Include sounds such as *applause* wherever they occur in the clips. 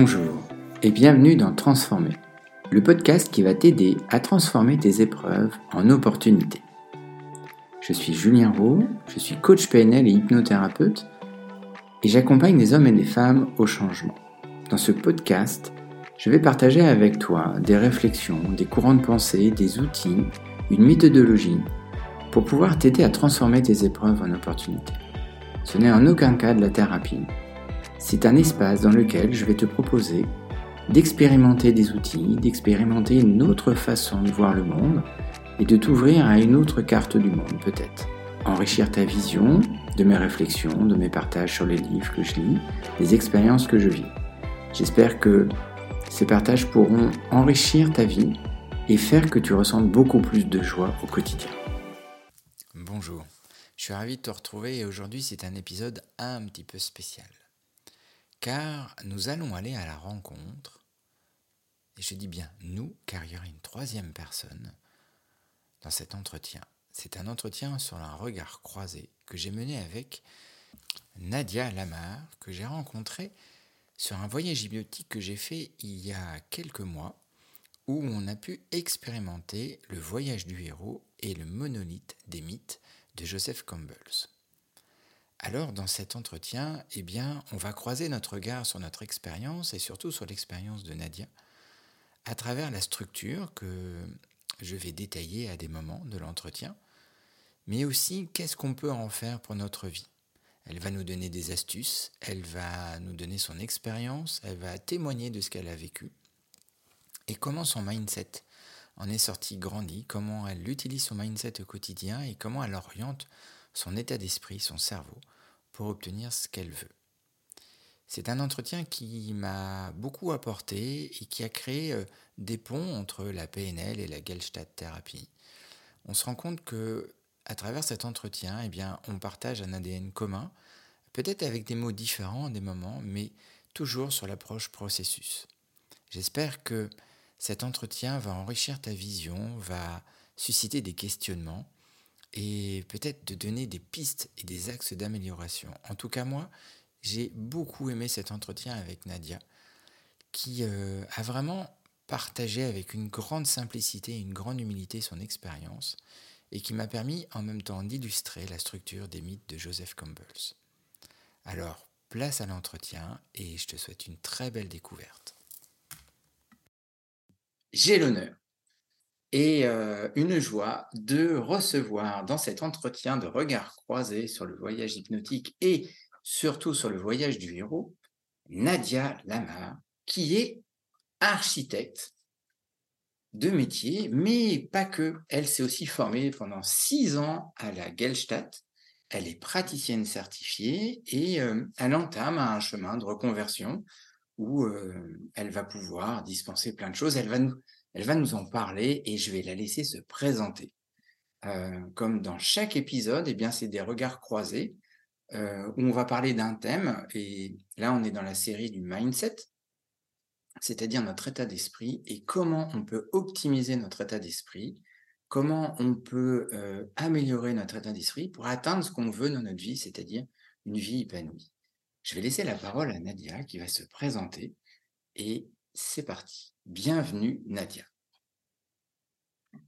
Bonjour et bienvenue dans Transformer, le podcast qui va t'aider à transformer tes épreuves en opportunités. Je suis Julien Roux, je suis coach PNL et hypnothérapeute et j'accompagne des hommes et des femmes au changement. Dans ce podcast, je vais partager avec toi des réflexions, des courants de pensée, des outils, une méthodologie pour pouvoir t'aider à transformer tes épreuves en opportunités. Ce n'est en aucun cas de la thérapie. C'est un espace dans lequel je vais te proposer d'expérimenter des outils, d'expérimenter une autre façon de voir le monde et de t'ouvrir à une autre carte du monde peut-être. Enrichir ta vision de mes réflexions, de mes partages sur les livres que je lis, des expériences que je vis. J'espère que ces partages pourront enrichir ta vie et faire que tu ressentes beaucoup plus de joie au quotidien. Bonjour, je suis ravi de te retrouver et aujourd'hui c'est un épisode un petit peu spécial. Car nous allons aller à la rencontre, et je dis bien nous, car il y aura une troisième personne dans cet entretien. C'est un entretien sur un regard croisé que j'ai mené avec Nadia Lamar, que j'ai rencontrée sur un voyage hypnotique que j'ai fait il y a quelques mois, où on a pu expérimenter le voyage du héros et le monolithe des mythes de Joseph Campbell. Alors, dans cet entretien, eh on va croiser notre regard sur notre expérience et surtout sur l'expérience de Nadia à travers la structure que je vais détailler à des moments de l'entretien, mais aussi qu'est-ce qu'on peut en faire pour notre vie. Elle va nous donner des astuces, elle va nous donner son expérience, elle va témoigner de ce qu'elle a vécu et comment son mindset en est sorti grandi, comment elle utilise son mindset au quotidien et comment elle oriente son état d'esprit, son cerveau, pour obtenir ce qu'elle veut. C'est un entretien qui m'a beaucoup apporté et qui a créé euh, des ponts entre la PNL et la Gestalt thérapie. On se rend compte que à travers cet entretien, eh bien, on partage un ADN commun, peut-être avec des mots différents à des moments, mais toujours sur l'approche processus. J'espère que cet entretien va enrichir ta vision, va susciter des questionnements et peut-être te donner des pistes et des axes d'amélioration. En tout cas, moi, j'ai beaucoup aimé cet entretien avec Nadia, qui euh, a vraiment partagé avec une grande simplicité et une grande humilité son expérience et qui m'a permis en même temps d'illustrer la structure des mythes de Joseph Campbell. Alors, place à l'entretien et je te souhaite une très belle découverte. J'ai l'honneur et euh, une joie de recevoir dans cet entretien de regard croisé sur le voyage hypnotique et surtout sur le voyage du héros, Nadia Lamar, qui est architecte de métier, mais pas que. Elle s'est aussi formée pendant six ans à la Gestalt. Elle est praticienne certifiée et euh, elle entame un chemin de reconversion où euh, elle va pouvoir dispenser plein de choses. Elle va nous, elle va nous en parler et je vais la laisser se présenter. Euh, comme dans chaque épisode, eh c'est des regards croisés où on va parler d'un thème. Et là, on est dans la série du mindset c'est-à-dire notre état d'esprit et comment on peut optimiser notre état d'esprit, comment on peut euh, améliorer notre état d'esprit pour atteindre ce qu'on veut dans notre vie, c'est-à-dire une vie épanouie. Je vais laisser la parole à Nadia qui va se présenter et c'est parti. Bienvenue Nadia.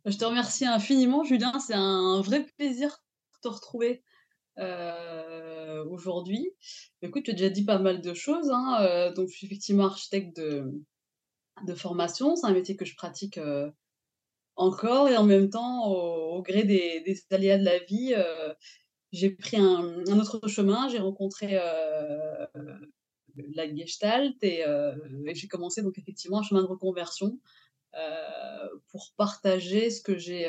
Je te remercie infiniment Julien, c'est un vrai plaisir de te retrouver euh, aujourd'hui. Écoute, tu as déjà dit pas mal de choses. Hein, euh, je suis effectivement architecte de, formation. C'est un métier que je pratique euh, encore et en même temps, au, gré des, aléas de la vie, j'ai pris un, autre chemin. J'ai rencontré la Gestalt et, et j'ai commencé donc effectivement un chemin de reconversion pour partager ce que j'ai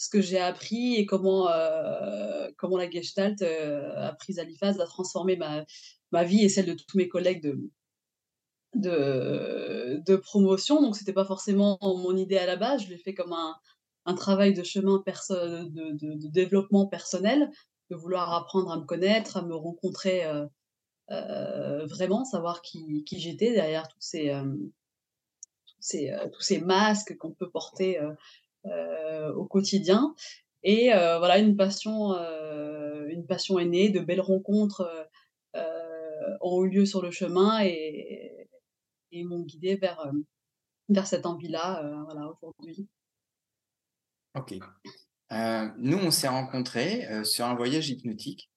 ce que j'ai appris et comment, euh, comment la Gestalt euh, a pris à l'IFAS, a transformé ma, ma vie et celle de tous mes collègues de, de, promotion. Donc, c'était pas forcément mon idée à la base. Je l'ai fait comme un, un travail de chemin perso de, développement personnel, de vouloir apprendre à me connaître, à me rencontrer euh, euh vraiment, savoir qui, qui j'étais derrière tous ces, euh, ces, tous ces masques qu'on peut porter euh, au quotidien. Et euh, voilà, une passion, euh, une passion est née, de belles rencontres ont eu lieu sur le chemin et, m'ont guidée vers, vers cette envie-là, voilà, aujourd'hui. OK. nous, on s'est rencontrés, sur un voyage hypnotique,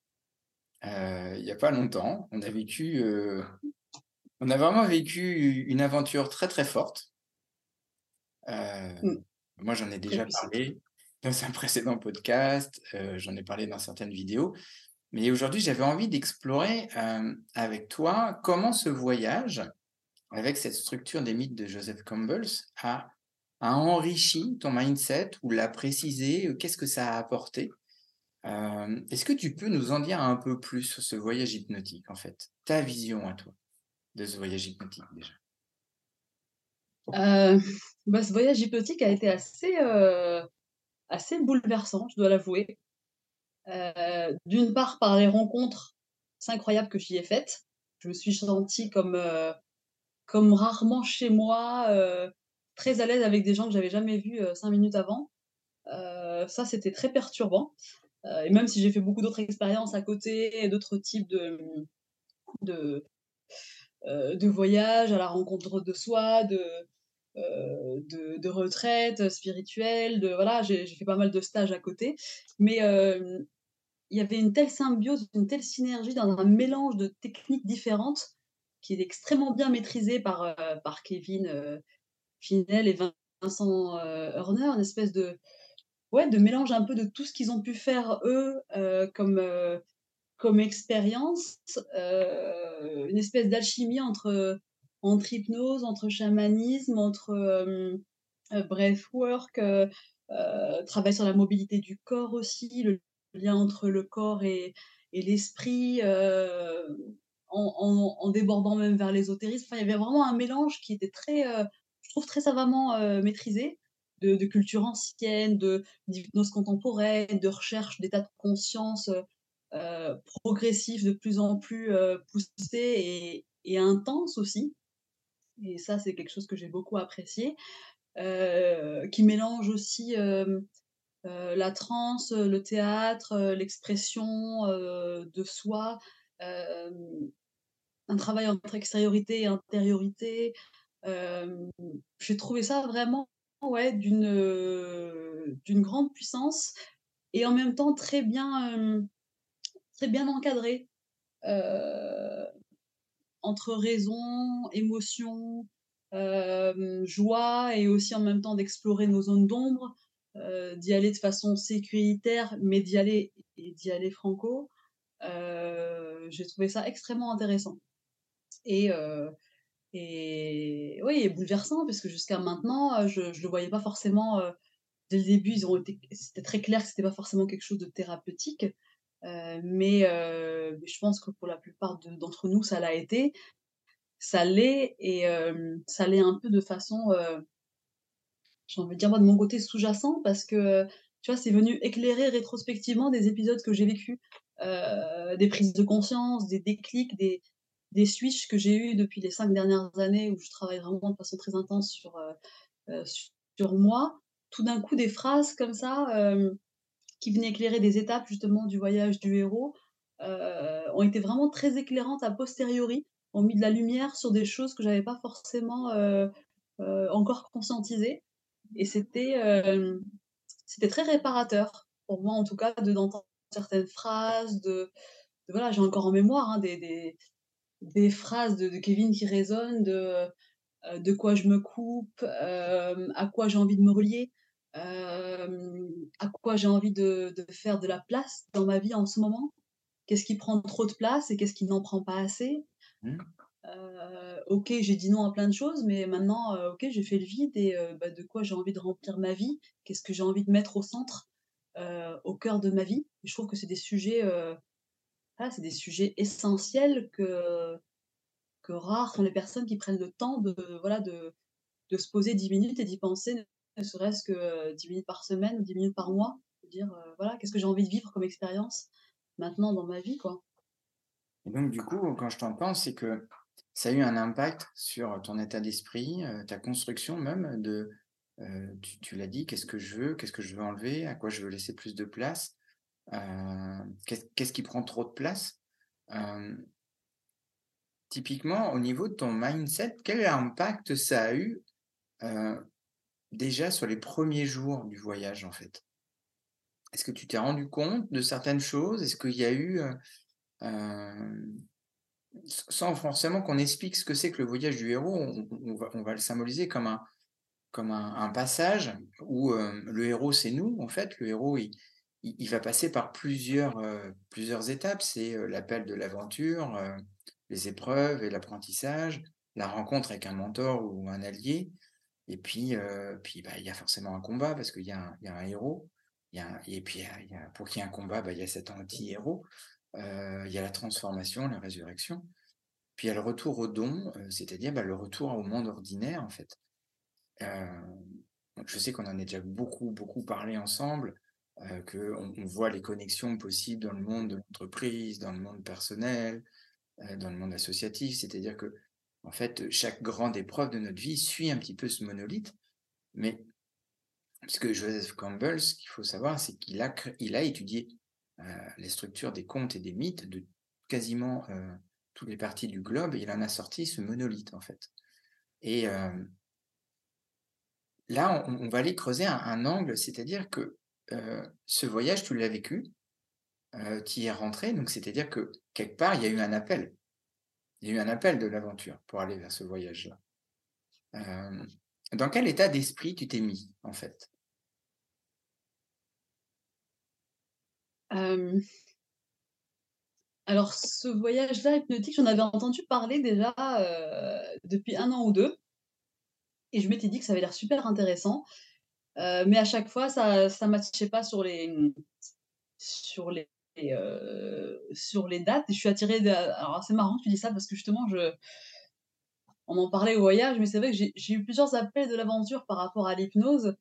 il y a pas longtemps. On a vécu, on a vraiment vécu une aventure très, très forte. Mmh. moi, j'en ai déjà parlé dans un *laughs* précédent podcast, j'en ai parlé dans certaines vidéos. Mais aujourd'hui, j'avais envie d'explorer, avec toi comment ce voyage, avec cette structure des mythes de Joseph Campbell, a a enrichi ton mindset ou l'a précisé? qu'est-ce que ça a apporté? Est-ce que tu peux nous en dire un peu plus sur ce voyage hypnotique, en fait? Ta vision à toi de ce voyage hypnotique, déjà? Heu, bah, ce voyage hypnotique a été assez, heu, assez bouleversant, je dois l'avouer. Heu, d'une part par les rencontres incroyables que j'y ai faites. Je me suis sentie comme, comme rarement chez moi, très à l'aise avec des gens que j'avais jamais vus, 5 minutes avant. Ça, c'était très perturbant, et même si j'ai fait beaucoup d'autres expériences à côté d'autres types de, de, heu, de voyages à la rencontre de soi, de, heu, de spirituelles, de voilà, j'ai fait pas mal de stages à côté. Mais, il y avait une telle symbiose, une telle synergie dans un mélange de techniques différentes qui est extrêmement bien maîtrisé par, par Kevin, Finel et Vincent, Horner, une espèce de ouais, de mélange un peu de tout ce qu'ils ont pu faire eux, heu, comme, heu, comme expérience, heu, une espèce d'alchimie entre, entre hypnose, entre chamanisme, entre, breathwork, travail sur la mobilité du corps aussi, le lien entre le corps et l'esprit, en en débordant même vers l'ésotérisme. Enfin, il y avait vraiment un mélange qui était très, je trouve très savamment, maîtrisé, de culture ancienne, de d'hypnose contemporaine, de recherche d'état de conscience, heu, progressif de plus en plus, heu, poussé et et intense aussi et ça, c'est quelque chose que j'ai beaucoup apprécié, heu, qui mélange aussi, hem, heu, la transe, le théâtre, l'expression, de soi, un travail entre extériorité et intériorité. J'ai trouvé ça vraiment, ouais, d'une, grande puissance et en même temps très bien, très bien encadré, entre raison, émotion, joie et aussi en même temps d'explorer nos zones d'ombre, d'y aller de façon sécuritaire, mais d'y aller et d'y aller franco. J'ai trouvé ça extrêmement intéressant et et oui et bouleversant parce que jusqu'à maintenant, heu, je je le voyais pas forcément, heu, dès le début, ils ont été c'était très clair que c'était pas forcément quelque chose de thérapeutique, heu, mais je pense que pour la plupart de d'entre nous, ça l'a été. Ça l'est et ça l'est un peu de façon, j'ai envie de dire moi de mon côté sous-jacent parce que, tu vois, c'est venu éclairer rétrospectivement des épisodes que j'ai vécus, des prises de conscience, des déclics, des des switches que j'ai eus depuis les 5 dernières années où je travaille vraiment de façon très intense sur, heu heu, sur moi. Tout d'un coup, des phrases comme ça, hem, qui venaient éclairer des étapes justement du voyage du héros, ont été vraiment très éclairantes a posteriori, ont mis de la lumière sur des choses que j'avais pas forcément, encore conscientisées et c'était, très réparateur pour moi en tout cas de d'entendre certaines phrases, de voilà, j'ai encore en mémoire, hein, des des phrases de de Kevin qui résonnent, de, heu, de quoi je me coupe, hem, à quoi j'ai envie de me relier, hem, à quoi j'ai envie de de faire de la place dans ma vie en ce moment. Qu'est-ce qui prend trop de place et qu'est-ce qui n'en prend pas assez? Mmh. OK, j'ai dit non à plein de choses, mais maintenant, OK, j'ai fait le vide et bah, de quoi j'ai envie de remplir ma vie? Qu'est-ce que j'ai envie de mettre au centre, au cœur de ma vie? Et je trouve que c'est des sujets, c'est des sujets essentiels que que rares sont les personnes qui prennent le temps de voilà, de de se poser 10 minutes et d'y penser, ne serait-ce que, heu, 10 minutes par semaine ou 10 minutes par mois. Dire, heu, voilà, qu'est-ce que j'ai envie de vivre comme expérience maintenant dans ma vie, quoi. Et donc, du coup, quand je t'entends, c'est que ça a eu un impact sur ton état d'esprit, heu, ta construction même de, tu tu l'as dit: «Qu'est-ce que je veux? Qu'est-ce que je veux enlever? À quoi je veux laisser plus de place? Heu, qu'est-ce qui prend trop de place?» hem typiquement, au niveau de ton mindset, quel impact ça a eu déjà sur les premiers jours du voyage, en fait? Est-ce que tu t'es rendu compte de certaines choses? Est-ce qu'il y a eu, sans forcément qu'on explique ce que c'est que le voyage du héros, on, va, le symboliser comme un, comme un, passage où le héros, c'est nous, en fait. Le héros, il, il, va passer par plusieurs, plusieurs étapes. C'est l'appel de l'aventure, les épreuves et l'apprentissage, la rencontre avec un mentor ou un allié. Et puis, puis bah, il y a forcément un combat parce qu'il y, a un héros. Il y a et puis, pour qu'il y ait un combat, bah, il y a cet anti-héros. il y a la transformation, la résurrection. Puis il y a le retour au don, c'est-à-dire bah, le retour au monde ordinaire, en fait. je sais qu'on en a déjà beaucoup, beaucoup parlé ensemble. Euh, qu'on on voit les connexions possibles dans le monde de l'entreprise, dans le monde personnel, euh, dans le monde associatif. C'est-à-dire que, en fait, chaque grande épreuve de notre vie suit un petit peu ce monolithe. Mais ce que Joseph Campbell, ce qu'il faut savoir, c'est qu'il a, il a étudié euh, les structures des contes et des mythes de quasiment toutes les parties du globe et il en a sorti ce monolithe, en fait. Et là, on, va aller creuser un angle, c'est-à-dire que euh, ce voyage, tu l'as vécu, euh, tu y es rentré, donc c'est-à-dire que quelque part, il y a eu un appel. Il y a eu un appel de l'aventure pour aller vers ce voyage-là. Euh, dans quel état d'esprit tu t'es mis, en fait? Alors, ce voyage-là hypnotique, j'en avais entendu parler déjà depuis un an ou deux. Et je m'étais dit que ça avait l'air super intéressant. Euh, mais à chaque fois, ça ça matchait pas sur les sur les euh, sur les dates. Je suis attirée alors c'est marrant que tu dis ça parce que justement on en parlait au voyage, mais c'est vrai que j'ai eu plusieurs appels de l'aventure par rapport à l'hypnose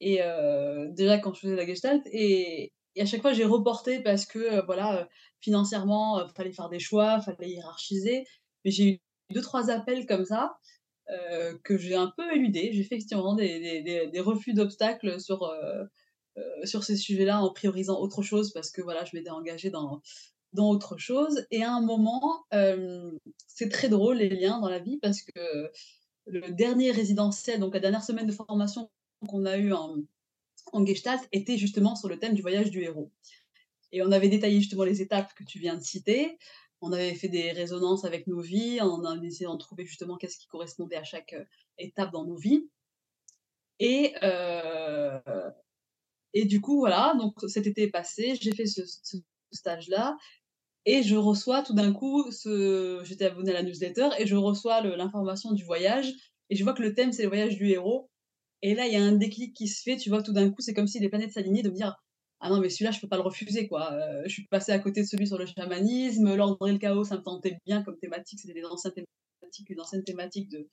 et euh, déjà quand je faisais la gestalt et à chaque fois j'ai reporté parce que, voilà, financièrement, il fallait faire des choix, fallait hiérarchiser. Mais j'ai eu deux trois appels comme ça euh, que j'ai un peu éludé. J'ai fait effectivement des, des, des, refus d'obstacles sur, euh, euh, sur ces sujets-là en priorisant autre chose parce que voilà, je m'étais engagée dans, dans autre chose. Et à un moment, c'est très drôle les liens dans la vie parce que le dernier résidentiel, donc la dernière semaine de formation qu'on a eu en, en Gestalt, était justement sur le thème du voyage du héros. Et on avait détaillé justement les étapes que tu viens de citer on avait fait des résonances avec nos vies, on a essayé d'en trouver justement qu'est-ce qui correspondait à chaque euh, étape dans nos vies. Et, euh, et du coup, voilà, donc cet été est passé, j'ai fait ce, stage-là, et je reçois tout d'un coup, ce... j'étais abonné à la newsletter, et je reçois l'information du voyage, et je vois que le thème, c'est le voyage du héros. Et là, il y a un déclic qui se fait, tu vois, tout d'un coup, c'est comme si les planètes s'alignaient de me dire, ah non, mais celui-là, je peux pas le refuser, quoi. Euh, je suis passée à côté de celui sur le chamanisme, l'ordre et le chaos, ça me tentait bien comme thématique, c'était des anciennes thématiques, une ancienne thématique de,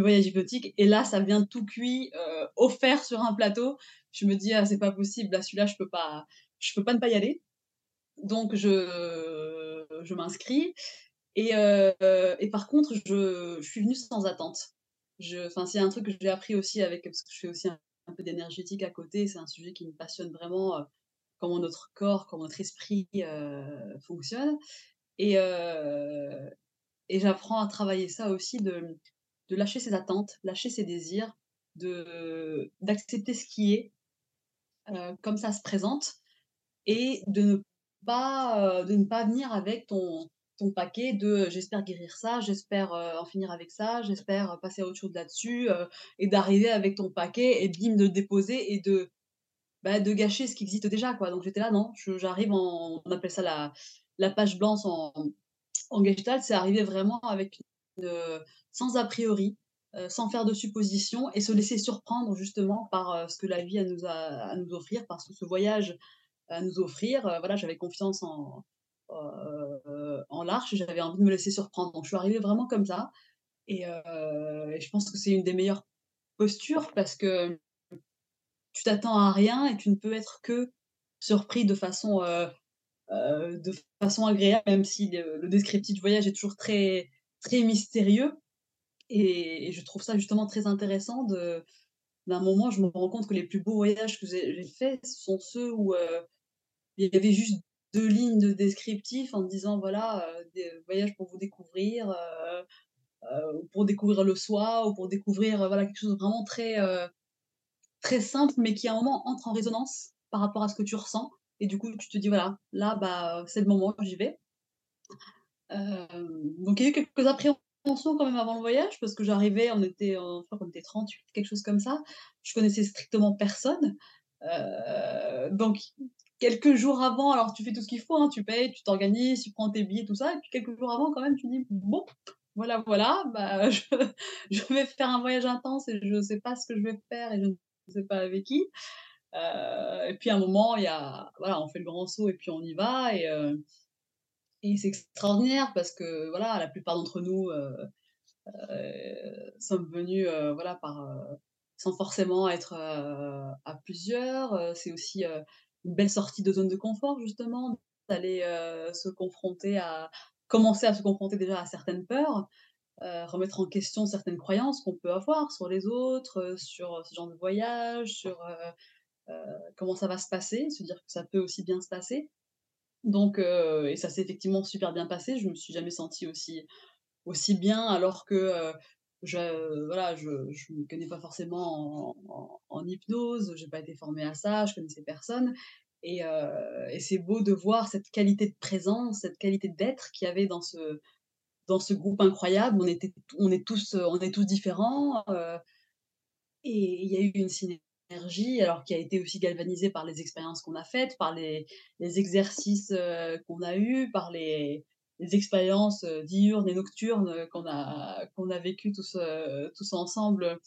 voyage hypnotique. Et là, ça vient tout cuit, euh, offert sur un plateau. Je me dis, ah, c'est pas possible, là, celui-là, je peux pas, je peux pas ne pas y aller. Donc, je, je m'inscris. Et, euh, et par contre, je, je suis venue sans attente. Enfin, c'est un truc que j'ai appris aussi avec, parce que je fais aussi un peu d'énergétique à côté. C'est un sujet qui me passionne vraiment, euh, comment notre corps, comment notre esprit euh, fonctionne. Et, euh, et j'apprends à travailler ça aussi, de, de lâcher ses attentes, lâcher ses désirs, d'accepter ce qui est, comme ça se présente, et de ne pas, de ne pas venir avec ton, ton paquet de j'espère guérir ça, j'espère en finir avec ça, j'espère passer à autre chose là-dessus, et d'arriver avec ton paquet et bim de déposer et de bah, de gâcher ce qui existe déjà quoi. Donc j'étais là non, j'arrive on appelle ça la la page blanche en en gestalt, c'est arriver vraiment avec sans a priori, sans faire de suppositions et se laisser surprendre justement par ce que la vie a nous a à nous offrir, que ce voyage à nous offrir. voilà, j'avais confiance en en large, j'avais envie de me laisser surprendre. Donc je suis arrivée vraiment comme ça. Et, euh, je pense que c'est une des meilleures postures parce que tu t'attends à rien et tu ne peux être que surpris de façon, euh, de façon agréable, même si le, descriptif du voyage est toujours très, très mystérieux. Et, je trouve ça justement très intéressant d'un moment, je me rends compte que les plus beaux voyages que j'ai faits sont ceux où il y avait juste deux lignes de descriptif en disant voilà, des voyages pour vous découvrir, pour découvrir le soi ou pour découvrir, voilà, quelque chose vraiment très, très simple, mais qui à un moment entre en résonance par rapport à ce que tu ressens. Et du coup, tu te dis voilà, là, bah, c'est le moment, j'y vais. donc il y a eu quelques appréhensions quand même avant le voyage parce que j'arrivais, on était, je crois qu'on était 38, quelque chose comme ça. Je connaissais strictement personne. donc quelques jours avant, alors tu fais tout ce qu'il faut, hein, tu payes, tu t'organises, tu prends tes billets, tout ça, et puis quelques jours avant, quand même, tu dis bon, voilà, voilà, bah, *laughs* je, vais faire un voyage intense et je ne sais pas ce que je vais faire et je ne sais pas avec qui. Euh, et puis à un moment, il y a, voilà, on fait le grand saut et puis on y va et, euh, et c'est extraordinaire parce que voilà, la plupart d'entre nous euh, sommes venus, voilà, par sans forcément être à plusieurs. c'est aussi une belle sortie de zone de confort justement, d'aller se confronter à commencer à se confronter déjà à certaines peurs, remettre en question certaines croyances qu'on peut avoir sur les autres, sur ce genre de voyage, sur comment ça va se passer, se dire que ça peut aussi bien se passer. Donc, et ça s'est effectivement super bien passé. Je me suis jamais sentie aussi aussi bien alors que je voilà, je je me connais pas forcément en, en, en hypnose, j'ai pas été formée à ça, je connaissais personne et, et c'est beau de voir cette qualité de présence, cette qualité d'être qu'il y avait dans ce dans ce groupe incroyable. On était on est tous on est tous différents et il y a eu une synergie alors qui a été aussi galvanisée par les expériences qu'on a faites, par les les exercices qu'on a eus, par les les expériences diurnes et nocturnes qu'on a qu'on a vécues tous tous ensemble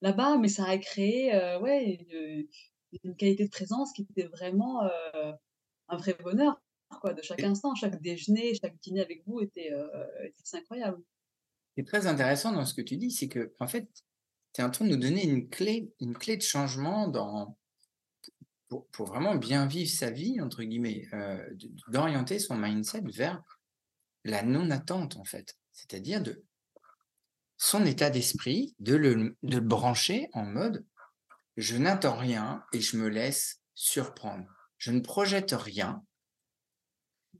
là-bas, mais ça a créé ouais une, une, qualité de présence qui était vraiment un vrai bonheur quoi, de chaque instant, chaque déjeuner, chaque dîner avec vous était, était incroyable. Ce qui est très intéressant dans ce que tu dis, c'est que en fait, tu es en train de nous donner une clé, une clé de changement dans, pour, pour vraiment bien vivre sa vie, entre guillemets, euh, d'orienter son mindset vers la non-attente, en fait. C'est-à-dire de son état d'esprit, de le, de le brancher en mode je n'attends rien et je me laisse surprendre. Je ne projette rien.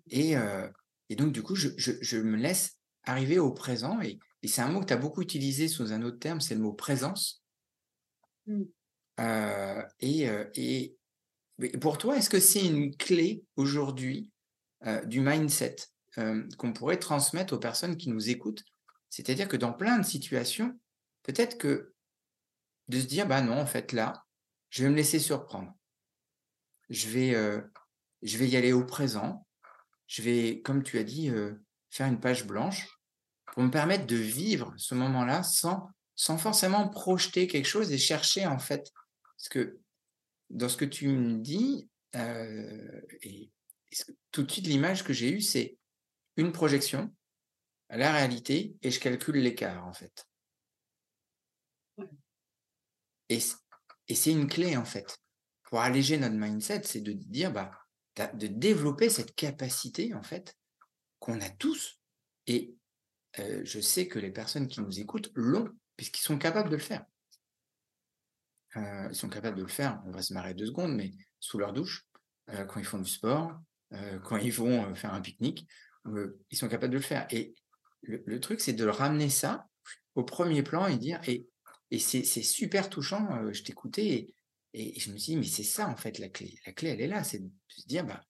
Et, euh, et donc, du coup, je, je, je, me laisse arriver au présent. Et, et c'est un mot que tu as beaucoup utilisé sous un autre terme, c'est le mot présence. Mmh. Euh, et, euh, et, pour toi, est-ce que c'est une clé aujourd'hui euh, du mindset? Euh, qu'on pourrait transmettre aux personnes qui nous écoutent. C'est-à-dire que dans plein de situations, peut-être que de se dire, bah non, en fait, là, je vais me laisser surprendre. Je vais, euh, je vais y aller au présent. Je vais, comme tu as dit, euh, faire une page blanche pour me permettre de vivre ce moment-là sans, sans forcément projeter quelque chose et chercher, en fait. Parce que dans ce que tu me dis, et tout de suite, l'image que j'ai eue, c'est une projection, la réalité, et je calcule l'écart, en fait. Et, et c'est une clé, en fait. Pour alléger notre mindset, c'est de dire, bah, de développer cette capacité, en fait, qu'on a tous. Et euh, je sais que les personnes qui nous écoutent l'ont, puisqu'ils sont capables de le faire. Euh, ils sont capables de le faire, on va se marrer deux secondes, mais sous leur douche, euh, quand ils font du sport, quand ils vont faire un pique-nique, ils sont capables de le faire. Et le, truc, c'est de ramener ça au premier plan et dire, et, et c'est super touchant, euh, je t'écoutais et, et, je me suis dit, mais c'est ça en fait la clé. La clé, elle est là, c'est de se dire, bah,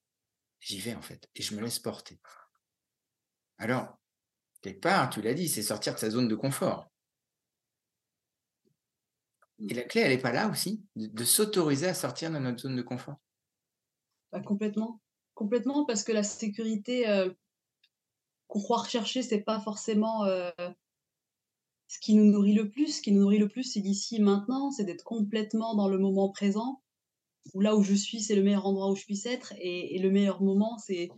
j'y vais en fait, et je me laisse porter. Alors, quelque part, tu l'as dit, c'est sortir de sa zone de confort. Et la clé, elle n'est pas là aussi, de, s'autoriser à sortir de notre zone de confort. Bah, complètement. Complètement, parce que la sécurité, euh, qu'on croit rechercher, c'est pas forcément euh, ce qui nous nourrit le plus. Ce qui nous nourrit le plus, c'est d'ici maintenant, c'est d'être complètement dans le moment présent. Où là où je suis, c'est le meilleur endroit où je puisse être, et, le meilleur moment, c'est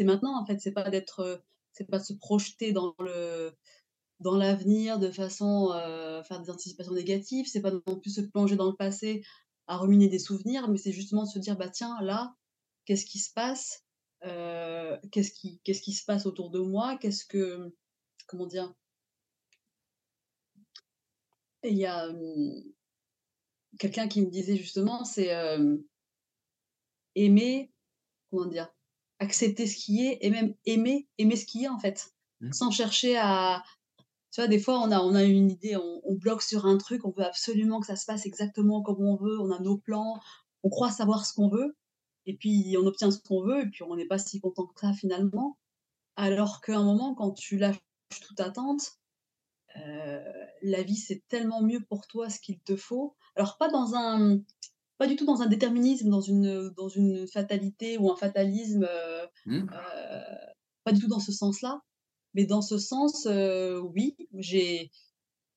maintenant en fait. C'est pas d'être, c'est pas de se projeter dans l'avenir de façon euh, faire des anticipations négatives. C'est pas non plus se plonger dans le passé à ruminer des souvenirs, mais c'est justement de se dire bah tiens là, qu'est-ce qui se passe? Euh, qu'est-ce qui, qu'est-ce qui se passe autour de moi, qu'est-ce que, comment dire, il y a hum, quelqu'un qui me disait justement, c'est, euh, aimer, comment dire, accepter ce qui est et même aimer, aimer ce qui est en fait, mmh. sans chercher à, tu vois, des fois, on a, on a une idée, on, on, bloque sur un truc, on veut absolument que ça se passe exactement comme on veut, on a nos plans, on croit savoir ce qu'on veut, et puis on obtient ce qu'on veut, et puis on n'est pas si content que ça finalement. Alors qu'à un moment, quand tu lâches toute attente, euh, la vie c'est tellement mieux pour toi ce qu'il te faut. Alors pas dans un, pas du tout dans un déterminisme, dans une, dans une fatalité ou un fatalisme, euh, mmh. euh, pas du tout dans ce sens-là, mais dans ce sens, oui, j'ai,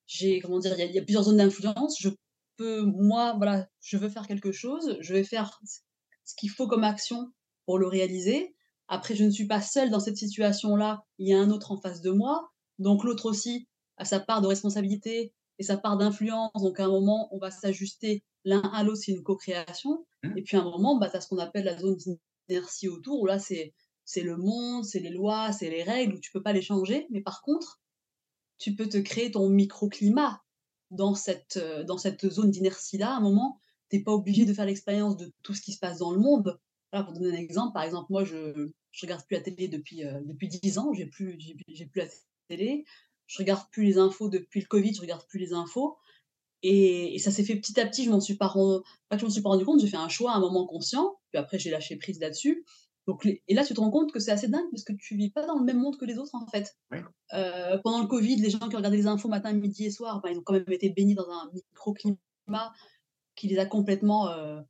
j'ai comment dire, il y, a plusieurs zones d'influence. Je peux, moi, voilà, je veux faire quelque chose, je vais faire ce qu'il faut comme action pour le réaliser. Après, je ne suis pas seule dans cette situation-là, il y a un autre en face de moi. Donc l'autre aussi a sa part de responsabilité et sa part d'influence. Donc à un moment, on va s'ajuster l'un à l'autre, c'est une co-création. Mmh. Et puis à un moment, bah, tu as ce qu'on appelle la zone d'inertie autour, où là, c'est, c'est le monde, c'est les lois, c'est les règles, où tu peux pas les changer. Mais par contre, tu peux te créer ton microclimat dans cette, euh, dans cette zone d'inertie-là. À un moment, tu n'es pas obligé de faire l'expérience de tout ce qui se passe dans le monde. Voilà, pour donner un exemple, par exemple, moi, je, je regarde plus la télé depuis euh, depuis dix ans. J'ai plus j'ai plus la télé. Je regarde plus les infos depuis le Covid. Je regarde plus les infos. Et, ça s'est fait petit à petit. Je m'en suis pas pas que je m'en suis pas rendu compte. J'ai fait un choix à un moment conscient. Puis après j'ai lâché prise là-dessus. Donc et là tu te rends compte que c'est assez dingue parce que tu vis pas dans le même monde que les autres en fait. Euh, pendant le Covid, les gens qui regardaient les infos matin, midi et soir, ben, ils ont quand même été bénis dans un microclimat qui les a complètement euh,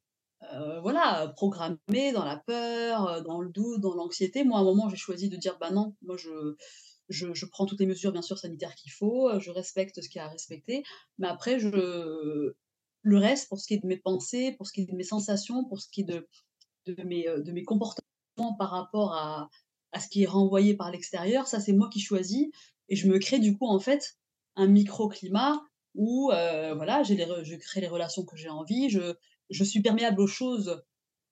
euh, voilà, programmé dans la peur, euh, dans le doute, dans l'anxiété. Moi, à un moment, j'ai choisi de dire, bah non, moi, je, je, prends toutes les mesures, bien sûr, sanitaires qu'il faut, je respecte ce qu'il y a à respecter, mais après, je, le reste, pour ce qui est de mes pensées, pour ce qui est de mes sensations, pour ce qui est de, de, mes, de mes comportements par rapport à, à ce qui est renvoyé par l'extérieur, ça, c'est moi qui choisis, et je me crée, du coup, en fait, un microclimat où, voilà, j'ai les, je crée les relations que j'ai envie, je, suis perméable aux choses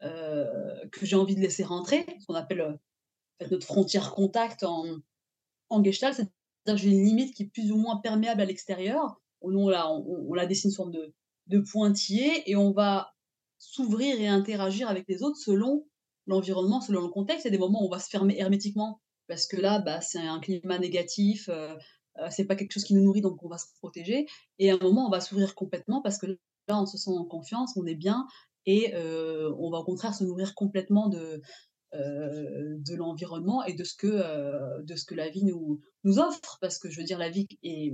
euh, que j'ai envie de laisser rentrer, ce qu'on appelle euh, notre frontière contact en, Gestalt, c'est-à-dire que j'ai une limite qui est plus ou moins perméable à l'extérieur. On, la, on, la dessine forme de, de pointillé et on va s'ouvrir et interagir avec les autres selon l'environnement, selon le contexte. Il y a des moments où on va se fermer hermétiquement parce que là, bah, c'est un climat négatif, euh, c'est pas quelque chose qui nous nourrit, donc on va se protéger. Et à un moment, on va s'ouvrir complètement parce que là, on se sent en confiance, on est bien et euh, on va au contraire se nourrir complètement de, euh, l'environnement et de ce, que, euh, la vie nous, offre. Parce que je veux dire, la vie est.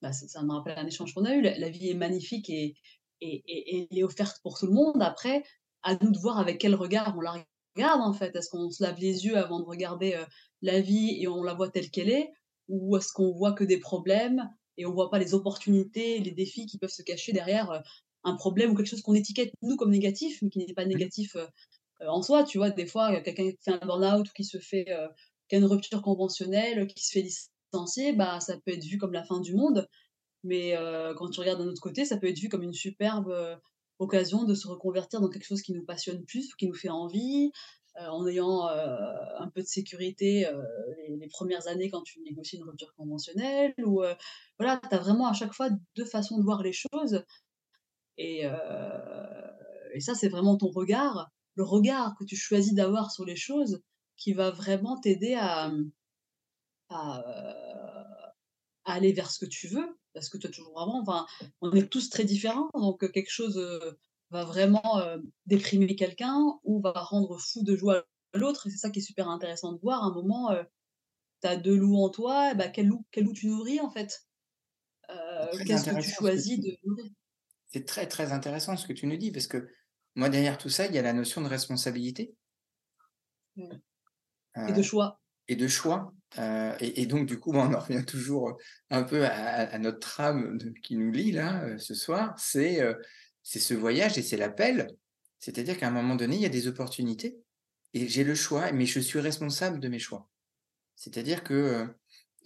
Bah, ça, me rappelle un échange qu'on a eu. La, vie est magnifique et, et, est offerte pour tout le monde. Après, à nous de voir avec quel regard on la regarde en fait. Est-ce qu'on se lave les yeux avant de regarder la vie et on la voit telle qu'elle est? Ou est-ce qu'on voit que des problèmes et on voit pas les opportunités, les défis qui peuvent se cacher derrière euh, un problème ou quelque chose qu'on étiquette nous comme négatif, mais qui n'est pas négatif euh, euh, en soi. Tu vois, des fois, quelqu'un qui fait un burn-out ou qui se fait, qui a une rupture conventionnelle, qui se fait licencier, bah, ça peut être vu comme la fin du monde. Mais quand tu regardes d'un autre côté, ça peut être vu comme une superbe occasion de se reconvertir dans quelque chose qui nous passionne plus, qui nous fait envie, en ayant euh, un peu de sécurité euh, les, premières années quand tu négocies une rupture conventionnelle. Ou, voilà, tu as vraiment à chaque fois deux façons de voir les choses. Et, et ça, c'est vraiment ton regard, le regard que tu choisis d'avoir sur les choses qui va vraiment t'aider à, à, aller vers ce que tu veux. Parce que tu as toujours vraiment, enfin, on est tous très différents, donc quelque chose va vraiment euh, déprimer quelqu'un ou va rendre fou de joie l'autre. Et c'est ça qui est super intéressant de voir. À un moment, euh, tu as deux loups en toi, et bah, quel, loup, quel loup tu nourris en fait? Euh, Qu'est-ce que tu choisis de nourrir? C'est très très intéressant ce que tu nous dis parce que moi derrière tout ça, il y a la notion de responsabilité. et de choix. Et de choix. Et, donc, du coup, *laughs* on en revient toujours un peu à, notre trame qui nous lie là ce soir. C'est c'est ce voyage et c'est l'appel. C'est-à-dire qu'à un moment donné, il y a des opportunités et j'ai le choix, mais je suis responsable de mes choix. C'est-à-dire que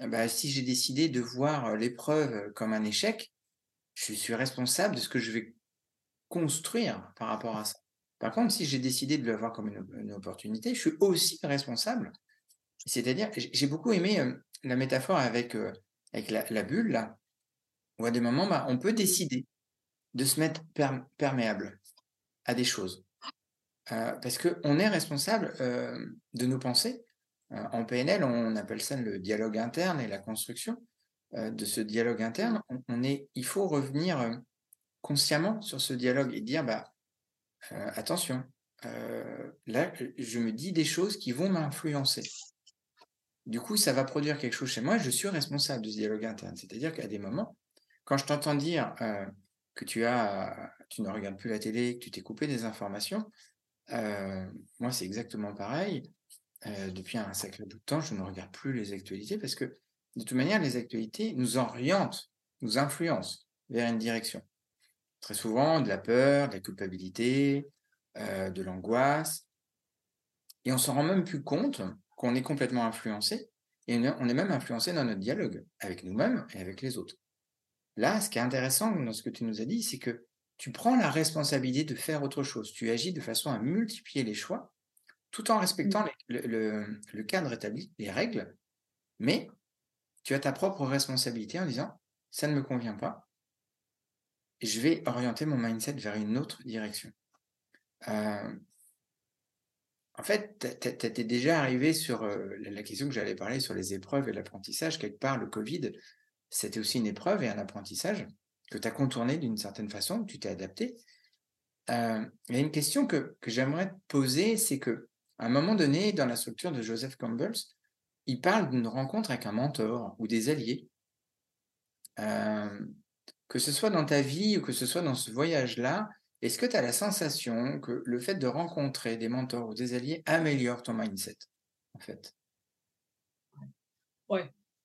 euh, bah, si j'ai décidé de voir l'épreuve comme un échec, je suis responsable de ce que je vais construire par rapport à ça. Par contre, si j'ai décidé de le voir comme une, opportunité, je suis aussi responsable. C'est-à-dire, j'ai beaucoup aimé euh, la métaphore avec, euh, la, bulle, là, où à des moments, bah, on peut décider de se mettre perméable à des choses. parce qu'on est responsable de nos pensées. en PNL, on appelle ça le dialogue interne et la construction de ce dialogue interne. On, est, il faut revenir consciemment sur ce dialogue et dire bah, attention, là, je me dis des choses qui vont m'influencer. Du coup, ça va produire quelque chose chez moi. Je suis responsable de ce dialogue interne. C'est-à-dire qu'à des moments, quand je t'entends dire que tu as, tu ne regardes plus la télé, que tu t'es coupé des informations, moi, c'est exactement pareil. depuis un sacré bout de temps, je ne regarde plus les actualités parce que, de toute manière, les actualités nous orientent, nous influencent vers une direction. Très souvent, de la peur, de la culpabilité, de l'angoisse. Et on s'en rend même plus compte qu'on est complètement influencé, et on est même influencé dans notre dialogue avec nous-mêmes et avec les autres. Là, ce qui est intéressant dans ce que tu nous as dit, c'est que tu prends la responsabilité de faire autre chose. Tu agis de façon à multiplier les choix, tout en respectant mmh. le, cadre établi, les règles, mais tu as ta propre responsabilité en disant, ça ne me convient pas, je vais orienter mon mindset vers une autre direction. Euh, en fait, tu étais déjà arrivé sur euh, la question que j'allais parler sur les épreuves et l'apprentissage. Quelque part, le Covid, c'était aussi une épreuve et un apprentissage que tu as contourné d'une certaine façon, que tu t'es adapté. Euh, il y a une question que, j'aimerais te poser, c'est que à un moment donné, dans la structure de Joseph Campbell, il parle d'une rencontre avec un mentor ou des alliés. Euh, que ce soit dans ta vie ou que ce soit dans ce voyage-là, est-ce que tu as la sensation que le fait de rencontrer des mentors ou des alliés améliore ton mindset, en fait?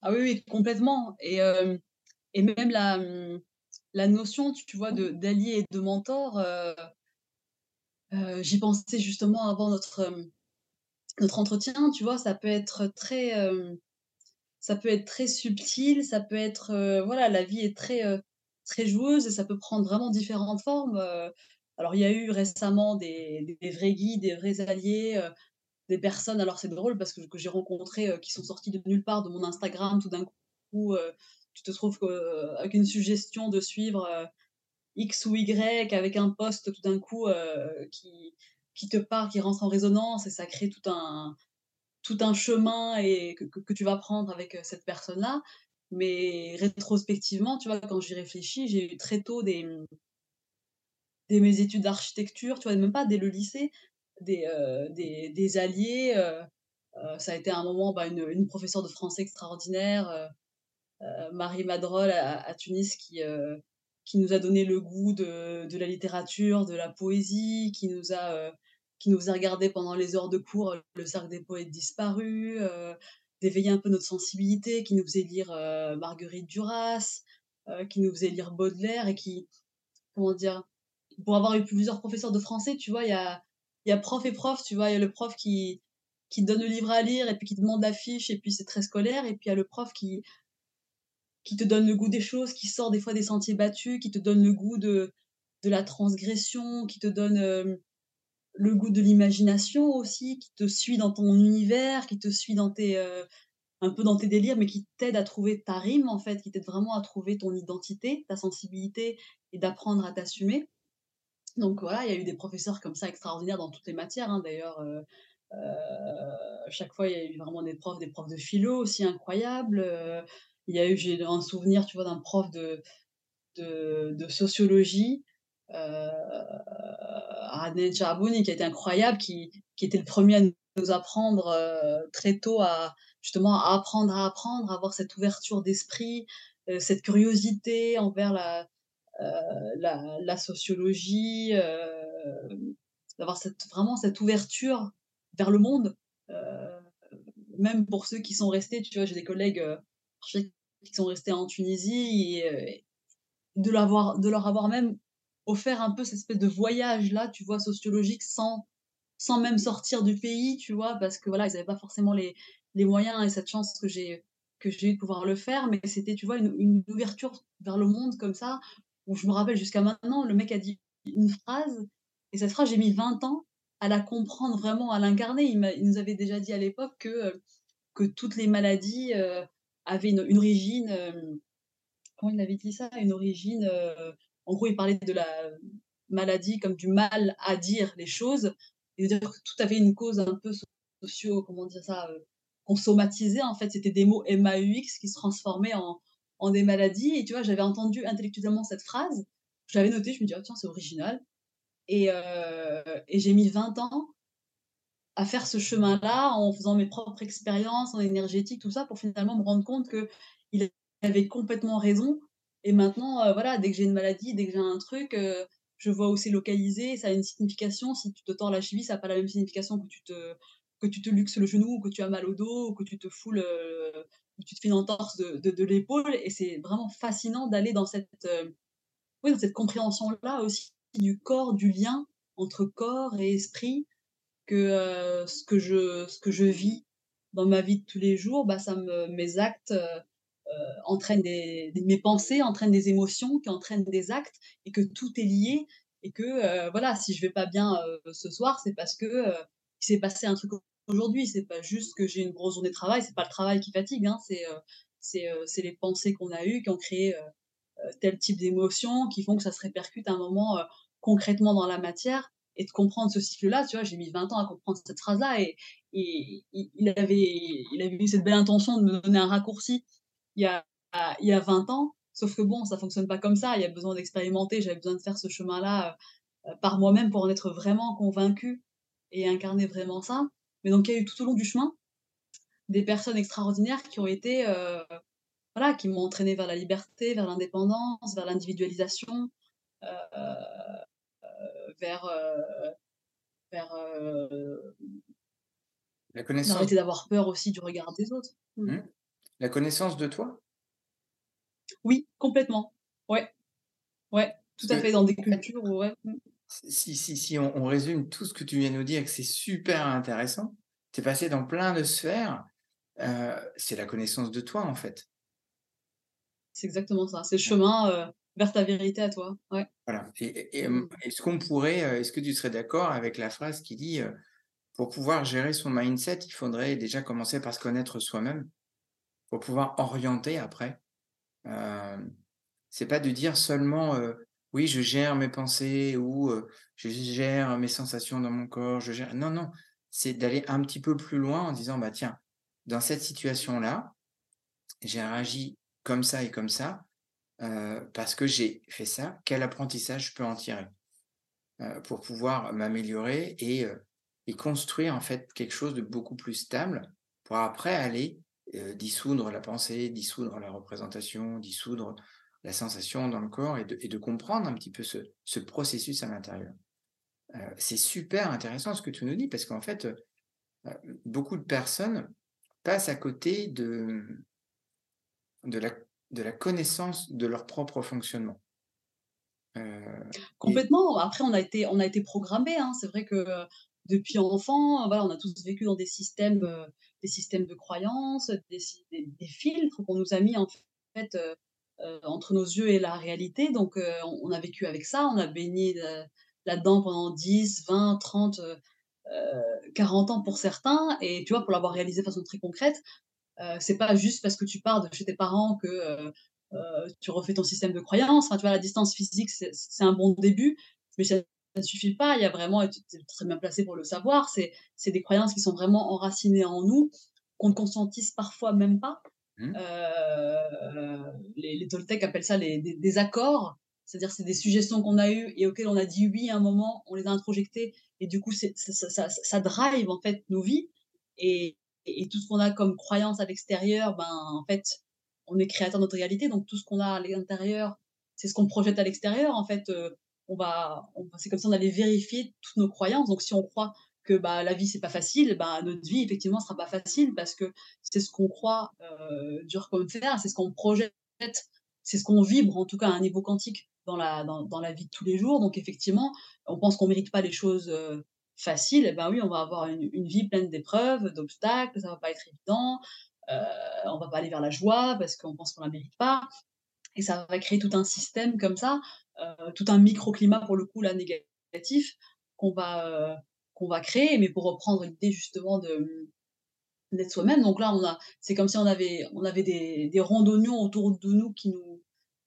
Ah oui, oui, complètement. Et, et même la, mmh, la notion, tu vois, d'allié et de mentor, j'y pensais justement avant notre, notre entretien, tu vois, ça peut être très, très subtil, ça peut être, voilà, la vie est très, très joueuse et ça peut prendre vraiment différentes formes. Euh. alors, il y a eu récemment des, des, vrais guides, des vrais alliés, euh, des personnes. Alors, c'est drôle parce que, que j'ai rencontré euh, qui sont sortis de nulle part de mon Instagram tout d'un coup. tu te trouves avec une suggestion de suivre X ou Y avec un poste tout d'un coup qui, qui te part, qui rentre en résonance et ça crée tout un, tout un chemin et que, que tu vas prendre avec cette personne-là. Mais rétrospectivement, tu vois, quand j'y réfléchis, j'ai eu très tôt des, dès mes études d'architecture, tu vois, même pas dès le lycée, des, euh, des, des, alliés. Euh, euh, ça a été un moment, bah, une, une, professeure de français extraordinaire, Marie Madrol à, Tunis, qui, qui nous a donné le goût de, de, la littérature, de la poésie, qui nous a, qui nous a regardé pendant les heures de cours, le cercle des poètes disparus d'éveiller un peu notre sensibilité, qui nous faisait lire euh, Marguerite Duras, euh, qui nous faisait lire Baudelaire et qui, comment dire, pour avoir eu plusieurs professeurs de français, tu vois, il y a, y a prof et prof, tu vois, il y a le prof qui, qui donne le livre à lire et puis qui demande la fiche et puis c'est très scolaire et puis il y a le prof qui, qui te donne le goût des choses, qui sort des fois des sentiers battus, qui te donne le goût de, de la transgression, qui te donne euh, le goût de l'imagination aussi, qui te suit dans ton univers, qui te suit dans tes, euh, un peu dans tes délires, mais qui t'aide à trouver ta rime, en fait, qui t'aide vraiment à trouver ton identité, ta sensibilité et d'apprendre à t'assumer. Donc voilà, il y a eu des professeurs comme ça extraordinaires dans toutes les matières, hein, d'ailleurs. Euh, euh, chaque fois, il y a eu vraiment des profs, des profs de philo aussi incroyables. il y a eu, j'ai un souvenir, tu vois, d'un prof de, de, sociologie euh, Adel Charabouni qui a été incroyable, qui, qui était le premier à nous apprendre euh, très tôt à justement apprendre à apprendre, à avoir cette ouverture d'esprit, euh, cette curiosité envers la, la, la, sociologie, d'avoir cette, vraiment cette ouverture vers le monde, même pour ceux qui sont restés, tu vois, j'ai des collègues qui sont restés en Tunisie et, de, l'avoir, de leur avoir même offert un peu cette espèce de voyage-là, tu vois, sociologique, sans, sans même sortir du pays, tu vois, parce que voilà, ils n'avaient pas forcément les, les moyens et cette chance que j'ai que j'ai eu de pouvoir le faire, mais c'était, tu vois, une, ouverture vers le monde comme ça, je me rappelle jusqu'à maintenant, le mec a dit une phrase, et cette phrase, j'ai mis 20 ans à la comprendre vraiment, à l'incarner. Il, nous avait déjà dit à l'époque que, que toutes les maladies euh, avaient une, origine, euh, comment il avait dit ça, une origine euh, en gros, il parlait de la maladie comme du mal à dire les choses. et que tout avait une cause un peu socio, comment dire ça, euh, somatisait en fait, c'était des mots MAUX qui se transformaient en, en des maladies. Et tu vois, j'avais entendu intellectuellement cette phrase, je l'avais notée, je me dis, oh, tiens, c'est original. Et, euh, j'ai mis 20 ans à faire ce chemin-là en faisant mes propres expériences en énergétique, tout ça, pour finalement me rendre compte qu'il avait complètement raison. Et maintenant, euh, voilà, dès que j'ai une maladie, dès que j'ai un truc, euh, je vois où c'est localisé, ça a une signification. Si tu te tords la cheville, ça n'a pas la même signification que tu te, que tu te luxes le genou, ou que tu as mal au dos, ou que tu te foules, ou tu te fais une entorse de, de, l'épaule. Et c'est vraiment fascinant d'aller dans cette, euh, oui, dans cette compréhension-là aussi du corps, du lien entre corps et esprit, que euh, ce, que je, ce que je vis dans ma vie de tous les jours, bah, ça me, mes actes entraînent des, mes pensées entraînent des émotions qui entraînent des actes et que tout est lié et que voilà si je vais pas bien ce soir c'est parce que il s'est passé un truc aujourd'hui. C'est pas juste que j'ai une grosse journée de travail, c'est pas le travail qui fatigue, hein, c'est euh, euh, c'est les pensées qu'on a eues qui ont créé euh, tel type d'émotions qui font que ça se répercute à un moment concrètement dans la matière et de comprendre ce cycle-là. Tu vois, j'ai mis 20 ans à comprendre cette phrase-là et, il, avait, il avait eu cette belle intention de me donner un raccourci il y a, il y a 20 ans. Sauf que bon, ça fonctionne pas comme ça. Il y a besoin d'expérimenter. J'avais besoin de faire ce chemin-là par moi-même pour en être vraiment convaincu et incarner vraiment ça. Mais donc, il y a eu tout au long du chemin des personnes extraordinaires qui ont été, euh, voilà, qui m'ont entraîné vers la liberté, vers l'indépendance, vers l'individualisation, euh, euh, vers, vers la connaissance. Arrêter d'avoir peur aussi du regard des autres. Mmh. Mmh. La connaissance de toi? Oui, complètement. Ouais. Ouais, tout à fait, dans des cultures ouais. Si, si, si on, résume tout ce que tu viens de nous dire, que c'est super intéressant, tu es passé dans plein de sphères, euh, c'est la connaissance de toi en fait. C'est exactement ça, c'est le chemin euh, vers ta vérité à toi. Ouais. Voilà. Et, mmh. est-ce qu'on pourrait, euh, est-ce que tu serais d'accord avec la phrase qui dit pour pouvoir gérer son mindset, il faudrait déjà commencer par se connaître soi-même pour pouvoir orienter après. c'est pas de dire seulement oui, je gère mes pensées ou je gère mes sensations dans mon corps. Non, non, c'est d'aller un petit peu plus loin en disant, bah tiens, dans cette situation-là, j'ai réagi comme ça et comme ça parce que j'ai fait ça. Quel apprentissage je peux en tirer pour pouvoir m'améliorer et, et, construire en fait quelque chose de beaucoup plus stable pour après aller dissoudre la pensée, dissoudre la représentation, dissoudre la sensation dans le corps et de, comprendre un petit peu ce, processus à l'intérieur. Euh, c'est super intéressant ce que tu nous dis parce qu'en fait, euh, beaucoup de personnes passent à côté de, de, la, de la connaissance de leur propre fonctionnement. Euh, Complètement. Après, on a été, on a été programmé. Hein. C'est vrai que depuis enfant, voilà, on a tous vécu dans des systèmes, des systèmes de croyances, des, des filtres qu'on nous a mis en fait entre nos yeux et la réalité. Donc, euh, on, a vécu avec ça, on a baigné là-dedans pendant 10, 20, 30, 40 ans pour certains. Et tu vois, pour l'avoir réalisé de façon très concrète, euh, c'est pas juste parce que tu pars de chez tes parents que tu refais ton système de croyance. Enfin, tu vois, la distance physique, c'est un bon début, mais ça ne suffit pas. Il y a vraiment, tu es très bien placé pour le savoir, c'est des croyances qui sont vraiment enracinées en nous, qu'on ne conscientise parfois même pas. Mmh. Euh, les, Toltecs appellent ça des, accords, c'est-à-dire c'est des suggestions qu'on a eues et auxquelles on a dit oui à un moment, on les a introjectées et du coup ça, ça, ça, drive en fait nos vies et, et tout ce qu'on a comme croyance à l'extérieur, ben en fait on est créateur de notre réalité, donc tout ce qu'on a à l'intérieur, c'est ce qu'on projette à l'extérieur en fait. Euh, on va, on, c'est comme ça on allait vérifier toutes nos croyances. Donc si on croit que bah, la vie c'est pas facile, bah, notre vie effectivement sera pas facile parce que c'est ce qu'on croit euh, dur comme fer, c'est ce qu'on projette, c'est ce qu'on vibre en tout cas à un niveau quantique dans la, dans, dans, la vie de tous les jours. Donc effectivement, on pense qu'on mérite pas les choses euh, faciles, et ben oui, on va avoir une, une vie pleine d'épreuves, d'obstacles, ça va pas être évident, euh, on va pas aller vers la joie parce qu'on pense qu'on la mérite pas. Et ça va créer tout un système comme ça, euh, tout un microclimat pour le coup là négatif qu'on va qu'on va créer, mais pour reprendre l'idée justement de d'être soi-même. Donc là, on a, c'est comme si on avait, on avait des, des d'oignons autour de nous qui nous,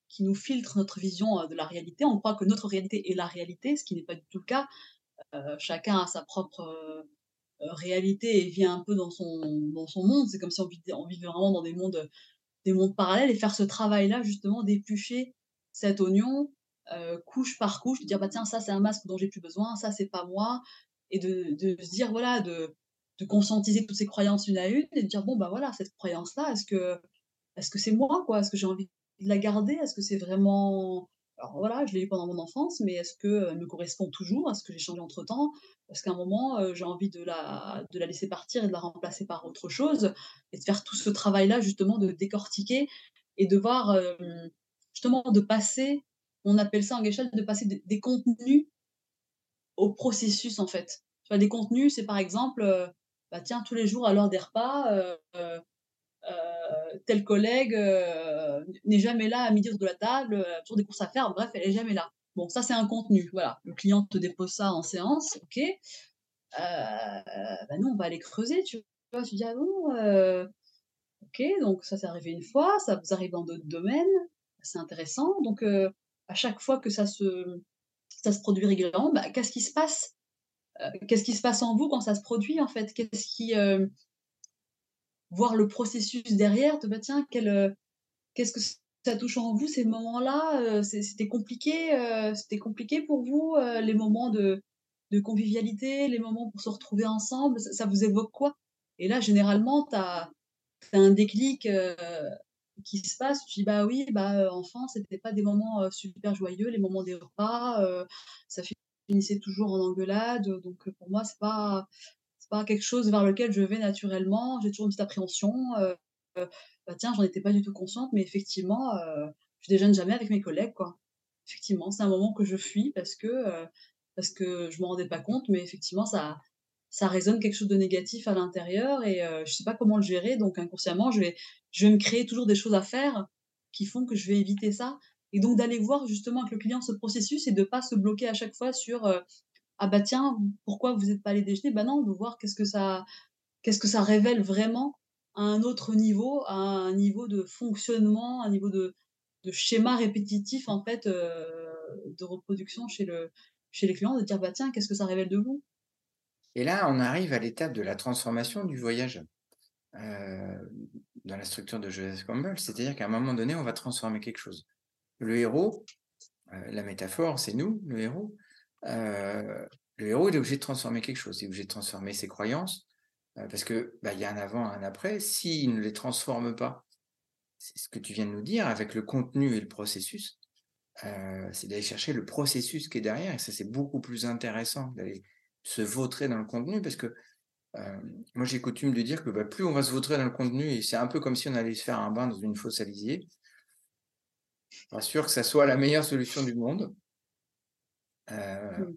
qui nous filtrent notre vision euh, de la réalité. On croit que notre réalité est la réalité, ce qui n'est pas du tout le cas. chacun a sa propre réalité et vit un peu dans son, dans son monde. C'est comme si on vivait, on vivait vraiment dans des mondes, des mondes parallèles et faire ce travail-là, justement, d'éplucher cet oignon couche par couche, de dire bah tiens, ça c'est un masque dont j'ai plus besoin, ça c'est pas moi, et de, de se dire voilà, de, de conscientiser toutes ces croyances une à une et de dire bon bah voilà, cette croyance-là, est-ce que est-ce c'est moi quoi? Est-ce que j'ai envie de la garder? Est-ce que c'est vraiment alors voilà, je l'ai eu pendant mon enfance, mais est-ce qu'elle me correspond toujours? Est-ce que j'ai changé entre temps? Parce qu'à un moment, j'ai envie de la, de la laisser partir et de la remplacer par autre chose, et de faire tout ce travail-là, justement, de décortiquer et de voir, justement, de passer, on appelle ça en Gestalt, de passer des, contenus au processus, en fait. Tu vois, des contenus, c'est par exemple, bah tiens, tous les jours à l'heure des repas, euh, tel collègue euh, n'est jamais là à midi de la table, toujours des courses à faire, bref, elle est jamais là. Bon, ça c'est un contenu, voilà. Le client te dépose ça en séance, ok. Euh, bah nous, on va aller creuser, tu vois. Tu dis, ah bon, ok, donc ça s'est arrivé une fois, ça vous arrive dans d'autres domaines, c'est intéressant. Donc, à chaque fois que ça se, ça se produit régulièrement, bah, qu'est-ce qui se passe Qu'est-ce qui se passe en vous quand ça se produit, en fait? Qu'est-ce qui voir le processus derrière, te bah, tiens, euh, qu'est-ce que ça touche en vous ces moments-là euh, C'était compliqué, euh, c'était compliqué pour vous les moments de, convivialité, les moments pour se retrouver ensemble, ça, vous évoque quoi? Et là, généralement, tu as, un déclic qui se passe. Tu dis bah oui, bah enfant, c'était pas des moments super joyeux, les moments des repas, ça finissait toujours en engueulade. Donc pour moi, c'est pas pas quelque chose vers lequel je vais naturellement. J'ai toujours une petite appréhension. Bah tiens, j'en étais pas du tout consciente, mais effectivement, je déjeune jamais avec mes collègues, quoi. Effectivement, c'est un moment que je fuis parce que parce que je me rendais pas compte, mais effectivement, ça ça résonne quelque chose de négatif à l'intérieur et je sais pas comment le gérer. Donc inconsciemment, je vais je vais me créer toujours des choses à faire qui font que je vais éviter ça. Et donc d'aller voir justement avec le client ce processus et de pas se bloquer à chaque fois sur ah bah tiens, pourquoi vous n'êtes pas allé déjeuner Bah non, on veut voir qu'est-ce que ça, qu'est-ce que ça révèle vraiment à un autre niveau, à un niveau de fonctionnement, un niveau de, de schéma répétitif en fait euh, de reproduction chez le chez les clients, de dire bah tiens, qu'est-ce que ça révèle de vous? Et là, on arrive à l'étape de la transformation du voyage euh, dans la structure de Joseph Campbell, c'est-à-dire qu'à un moment donné, on va transformer quelque chose. Le héros, euh, la métaphore, c'est nous, le héros. Euh, le héros, il est obligé de transformer quelque chose. Il est obligé de transformer ses croyances, parce que bah, il y a un avant, un après. S'il ne les transforme pas, c'est ce que tu viens de nous dire avec le contenu et le processus. C'est d'aller chercher le processus qui est derrière, et ça c'est beaucoup plus intéressant d'aller se vautrer dans le contenu, parce que moi j'ai coutume de dire que bah, plus on va se vautrer dans le contenu, et c'est un peu comme si on allait se faire un bain dans une fosse à lisier, pas sûr que ça soit la meilleure solution du monde. Euh, mmh.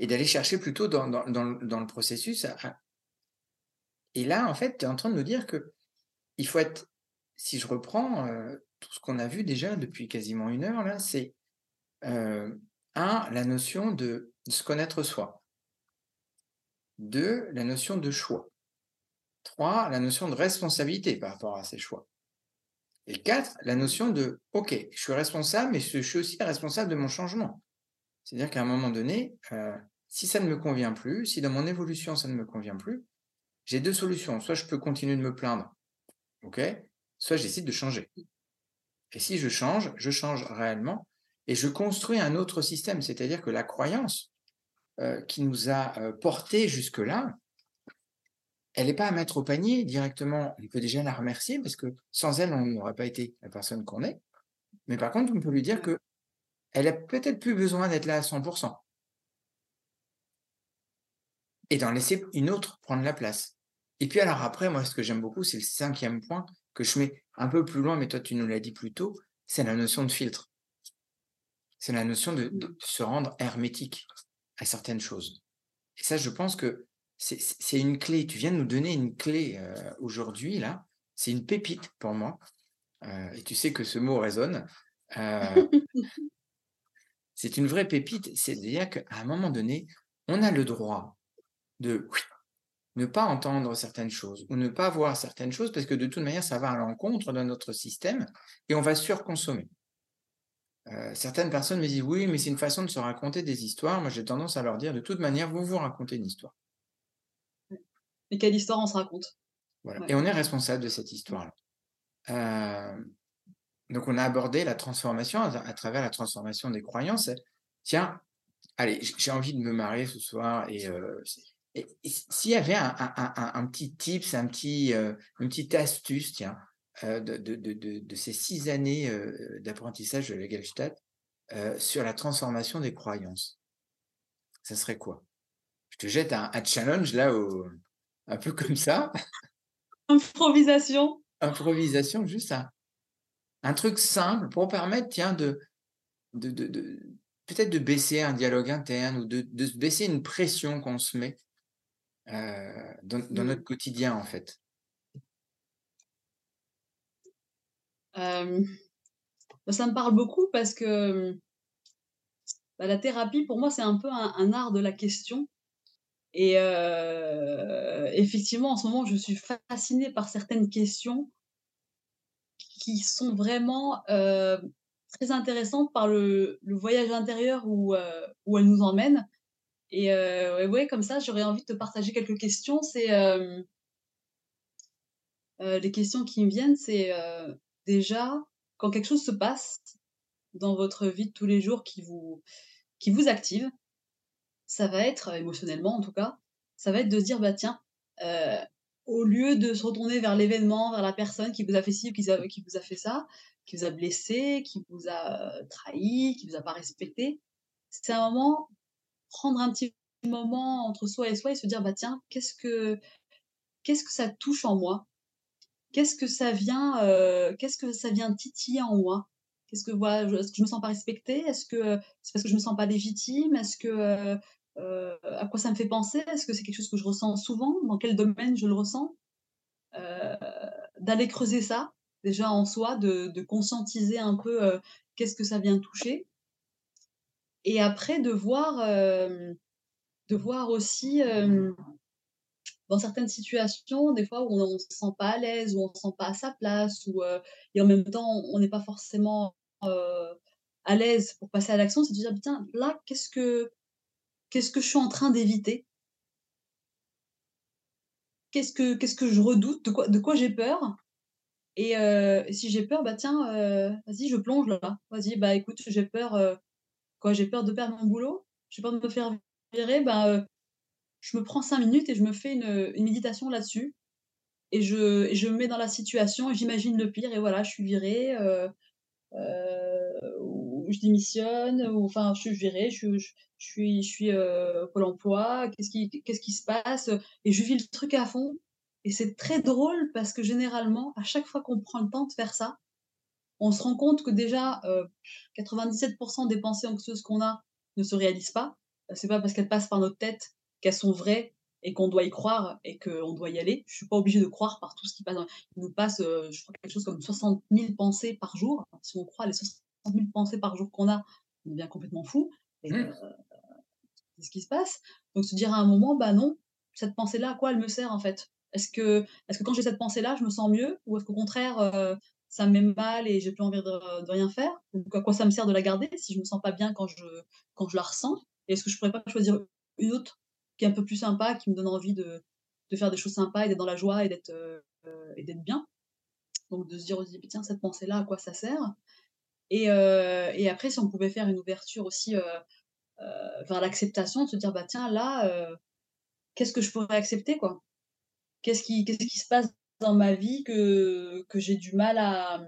et d'aller chercher plutôt dans, dans, dans, le processus. Et là, en fait, tu es en train de nous dire que il faut être, si je reprends euh, tout ce qu'on a vu déjà depuis quasiment une heure, là, c'est euh, un, la notion de, se connaître soi. Deux, la notion de choix. Trois, la notion de responsabilité par rapport à ces choix. Et quatre, la notion de, OK, je suis responsable, mais je suis aussi responsable de mon changement. C'est-à-dire qu'à un moment donné, euh, si ça ne me convient plus, si dans mon évolution ça ne me convient plus, j'ai deux solutions. Soit je peux continuer de me plaindre, ok Soit j'essaie de changer. Et si je change, je change réellement et je construis un autre système. C'est-à-dire que la croyance euh, qui nous a euh, portés jusque-là, elle n'est pas à mettre au panier directement. On peut déjà la remercier parce que sans elle, on n'aurait pas été la personne qu'on est. Mais par contre, on peut lui dire que elle a peut-être plus besoin d'être là à 100%. Et d'en laisser une autre prendre la place. Et puis alors après, moi, ce que j'aime beaucoup, c'est le cinquième point que je mets un peu plus loin, mais toi, tu nous l'as dit plus tôt, c'est la notion de filtre. C'est la notion de, se rendre hermétique à certaines choses. Et ça, je pense que c'est une clé. Tu viens de nous donner une clé euh, aujourd'hui, là. C'est une pépite pour moi. Euh, et tu sais que ce mot résonne. Euh, *laughs* c'est une vraie pépite. C'est-à-dire qu'à un moment donné, on a le droit de ne pas entendre certaines choses ou ne pas voir certaines choses parce que de toute manière, ça va à l'encontre de notre système et on va surconsommer. Euh, certaines personnes me disent oui, mais c'est une façon de se raconter des histoires. Moi, j'ai tendance à leur dire de toute manière, vous vous racontez une histoire. Et quelle histoire on se raconte? Voilà. Et on est responsable de cette histoire-là. Euh, donc, on a abordé la transformation à, travers la transformation des croyances. Tiens, allez, j'ai envie de me marier ce soir et, euh, s'il y avait un, un, petit tips, un petit, une petite astuce, tiens, de, de, de, de, ces six années euh, d'apprentissage de la Gestalt euh, sur la transformation des croyances. Ça serait quoi? Je te jette un, challenge là, au, un peu comme ça. *laughs* Improvisation. Improvisation, juste un, un truc simple pour permettre, tiens, de, de, de, peut-être de baisser un dialogue interne ou de, de baisser une pression qu'on se met dans, dans, mmh. notre quotidien, en fait. Euh, bah, ça me parle beaucoup parce que bah, la thérapie, pour moi, c'est un peu un, art de la question. Et euh, effectivement, en ce moment, je suis fascinée par certaines questions qui sont vraiment euh, très intéressantes par le, voyage intérieur où, où elles nous emmènent. Et ouais, comme ça, j'aurais envie de te partager quelques questions. C'est les questions qui me viennent, c'est déjà, quand quelque chose se passe dans votre vie de tous les jours qui vous, active, ça va être, émotionnellement en tout cas, ça va être de se dire, bah tiens, euh, au lieu de se retourner vers l'événement, vers la personne qui vous a fait ci qui, qui vous a fait ça, qui vous a blessé, qui vous a trahi, qui vous a pas respecté, c'est un moment, prendre un petit moment entre soi et soi et se dire, bah tiens, qu'est-ce que, qu'est-ce que ça touche en moi qu'est-ce que ça vient, euh, qu'est-ce que ça vient titiller en moi? Qu'est-ce que voilà, est-ce que je me sens pas respectée? Est-ce que c'est parce que je me sens pas légitime? Est-ce que euh, euh, à quoi ça me fait penser? Est-ce que c'est quelque chose que je ressens souvent? Dans quel domaine je le ressens? D'aller creuser ça déjà en soi, de, de conscientiser un peu qu'est-ce que ça vient toucher, et après de voir, de voir aussi dans certaines situations, des fois où on ne se sent pas à l'aise, où on ne se sent pas à sa place, ou, euh, et en même temps, on n'est pas forcément euh, à l'aise pour passer à l'action, c'est de dire, putain, là, qu'est-ce que, qu'est-ce que je suis en train d'éviter? Qu'est-ce que, qu'est-ce que je redoute? De quoi, de quoi j'ai peur? Et, euh, si j'ai peur, bah tiens, vas-y, je plonge là. Vas-y, bah écoute, j'ai peur, quoi, j'ai peur de perdre mon boulot, j'ai peur de me faire virer, bah je me prends cinq minutes et je me fais une, méditation là-dessus. Et je, je me mets dans la situation et j'imagine le pire. Et voilà, je suis virée, euh, euh, ou je démissionne, ou enfin, je suis virée, je, suis, je suis euh, Pôle emploi, qu'est-ce qui, qu'est-ce qui se passe? Et je vis le truc à fond. Et c'est très drôle parce que généralement, à chaque fois qu'on prend le temps de faire ça, on se rend compte que déjà 97% des pensées anxieuses qu'on a ne se réalisent pas. C'est pas parce qu'elles passent par notre tête qu'elles sont vraies et qu'on doit y croire et qu'on doit y aller. Je suis pas obligée de croire par tout ce qui passe. Il nous passe, euh, je crois, quelque chose comme 60 000 pensées par jour. Si on croit les 60 000 pensées par jour qu'on a, on devient complètement fou. Et mmh. euh, c'est ce qui se passe. Donc se dire à un moment, bah non, cette pensée-là, à quoi elle me sert en fait? Est-ce que, est que quand j'ai cette pensée-là, je me sens mieux? Ou est-ce qu'au contraire, euh, ça me met mal et j'ai plus envie de, de, rien faire? Donc à quoi ça me sert de la garder si je me sens pas bien quand je, quand je la ressens? Et est-ce que je pourrais pas choisir une autre qui est un peu plus sympa, qui me donne envie de, de faire des choses sympas et d'être dans la joie et d'être euh, bien. Donc de se dire aussi, tiens, cette pensée-là, à quoi ça sert? Et, euh, et, après, si on pouvait faire une ouverture aussi euh, vers l'acceptation, de se dire, bah tiens, là, qu'est-ce que je pourrais accepter, quoi? Qu'est-ce qui, qui se passe dans ma vie que, que j'ai du mal à,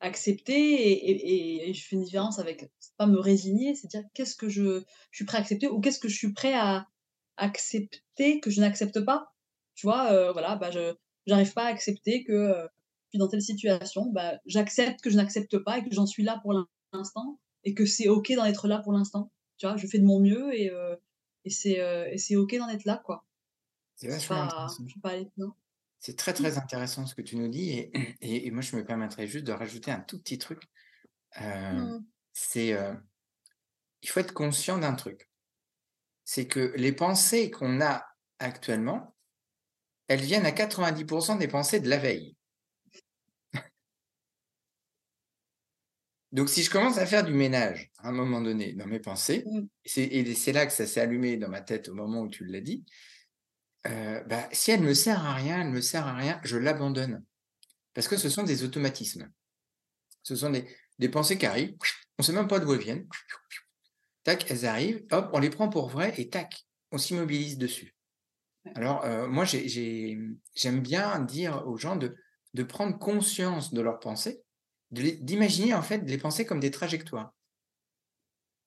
accepter? Et, je fais une différence avec pas me résigner, c'est dire qu'est-ce que je, je, suis prêt à accepter ou qu'est-ce que je suis prêt à, accepter que je n'accepte pas. Tu vois, euh, voilà, bah, je j'arrive pas à accepter que euh, je suis dans telle situation. Bah, j'accepte que je n'accepte pas et que j'en suis là pour l'instant et que c'est ok d'en être là pour l'instant. Tu vois, je fais de mon mieux et, euh, et c'est et c'est ok d'en être là, quoi. C'est vachement C'est très très intéressant ce que tu nous dis et, et, moi je me permettrais juste de rajouter un tout petit truc. Mmh. C'est il faut être conscient d'un truc c'est que les pensées qu'on a actuellement, elles viennent à 90% des pensées de la veille. Donc, si je commence à faire du ménage à un moment donné dans mes pensées, Mmh. et c'est là que ça s'est allumé dans ma tête au moment où tu l'as dit, euh, bah, si elle ne me sert à rien, elle ne me sert à rien, je l'abandonne. Parce que ce sont des automatismes. Ce sont des, des pensées qui arrivent, on ne sait même pas d'où elles viennent. Tac, elles arrivent, hop, on les prend pour vraies et tac, on s'immobilise dessus. Alors, euh, moi, j'aime bien dire aux gens de, de prendre conscience de leurs pensées, d'imaginer en fait les pensées comme des trajectoires.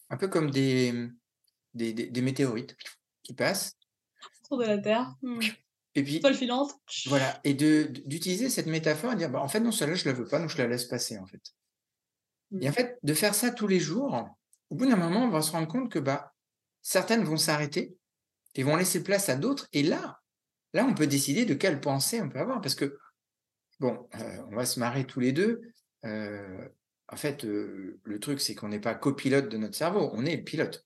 Un peu comme des, des, des, météorites qui passent. Autour de la Terre. Hmm. Et puis, Paul filante. Voilà, et d'utiliser cette métaphore et dire, bah, en fait, non, celle-là, je la veux pas, donc je la laisse passer, en fait. Et en mmh. fait, de faire ça tous les jours, au bout d'un moment, on va se rendre compte que bah, certaines vont s'arrêter et vont laisser place à d'autres. Et là, là, on peut décider de quelle pensée on peut avoir. Parce que, bon, euh, on va se marrer tous les deux. Euh, en fait, euh, le truc, c'est qu'on n'est pas copilote de notre cerveau, on est le pilote.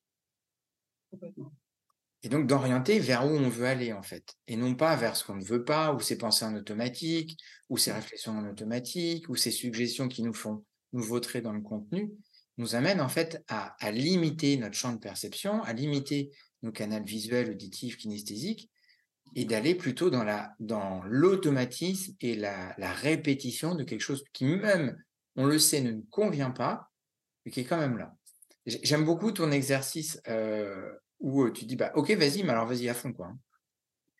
Et donc d'orienter vers où on veut aller, en fait. Et non pas vers ce qu'on ne veut pas, ou ces pensées en automatique, ou ces mmh. réflexions en automatique, ou ces suggestions qui nous font nous vautrer dans le contenu, nous amène en fait à, limiter notre champ de perception, à limiter nos canaux visuels, auditifs, kinesthésiques, et d'aller plutôt dans la dans l'automatisme et la, répétition de quelque chose qui même, on le sait, ne nous convient pas, mais qui est quand même là. J'aime beaucoup ton exercice euh, où tu dis bah ok vas-y mais alors vas-y à fond quoi. Hein.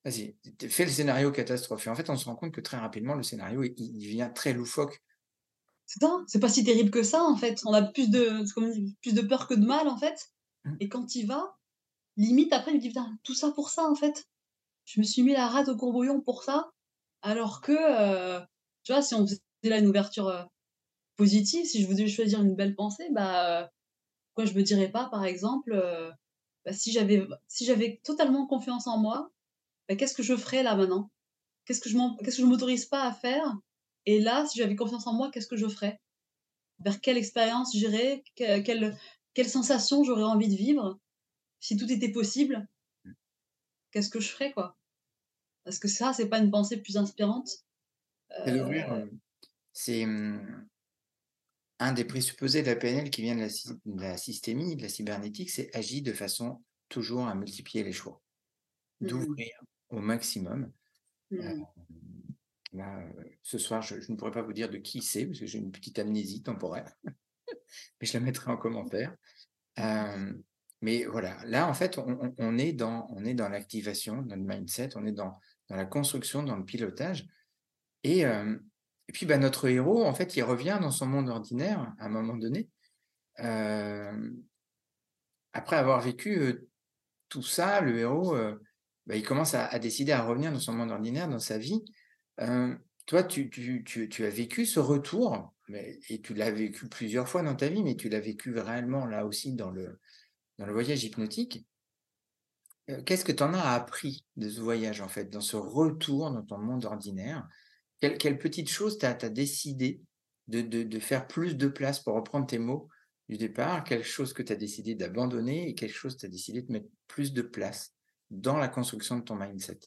Vas-y, fais le scénario catastrophe. Et en fait, on se rend compte que très rapidement, le scénario, il, il devient très loufoque c'est ça, c'est pas si terrible que ça en fait. On a plus de, plus de peur que de mal en fait. Mmh. Et quand il va, limite après il me dit putain tout ça pour ça en fait. Je me suis mis la rate au courbouillon pour ça, alors que euh, tu vois si on faisait là une ouverture euh, positive, si je voulais choisir une belle pensée, bah quoi je me dirais pas par exemple euh, bah, si j'avais si j'avais totalement confiance en moi, bah, qu'est-ce que je ferais là maintenant? Qu'est-ce que je qu'est-ce que je m'autorise pas à faire et là, si j'avais confiance en moi, qu'est-ce que je ferais? Vers quelle expérience j'irais? Quelle, quelle sensation j'aurais envie de vivre? Si tout était possible, qu'est-ce que je ferais, quoi? Parce que ça, c'est pas une pensée plus inspirante. Euh, euh, C'est hum, un des présupposés de la PNL qui vient de la, systémie, de la cybernétique, c'est agir de façon toujours à multiplier les choix, mmh d'ouvrir au maximum. Euh, mmh. Euh, ce soir, je, ne pourrais pas vous dire de qui c'est, parce que j'ai une petite amnésie temporaire, *laughs* mais je la mettrai en commentaire. Euh, mais voilà, là, en fait, on, est dans, l'activation, dans le mindset, on est dans, la construction, dans le pilotage. Et, euh, puis, bah, notre héros, en fait, il revient dans son monde ordinaire à un moment donné. après avoir vécu tout ça, le héros, bah, il commence à, décider à revenir dans son monde ordinaire, dans sa vie toi, tu, as vécu ce retour, mais, et tu l'as vécu plusieurs fois dans ta vie, mais tu l'as vécu réellement là aussi dans le, dans le voyage hypnotique. Qu'est-ce que tu en as appris de ce voyage, en fait, dans ce retour dans ton monde ordinaire? Quelle, petite chose tu as, décidé de, de, faire plus de place pour reprendre tes mots du départ? Quelque chose que tu as décidé d'abandonner et quelque chose que tu as décidé de mettre plus de place dans la construction de ton mindset?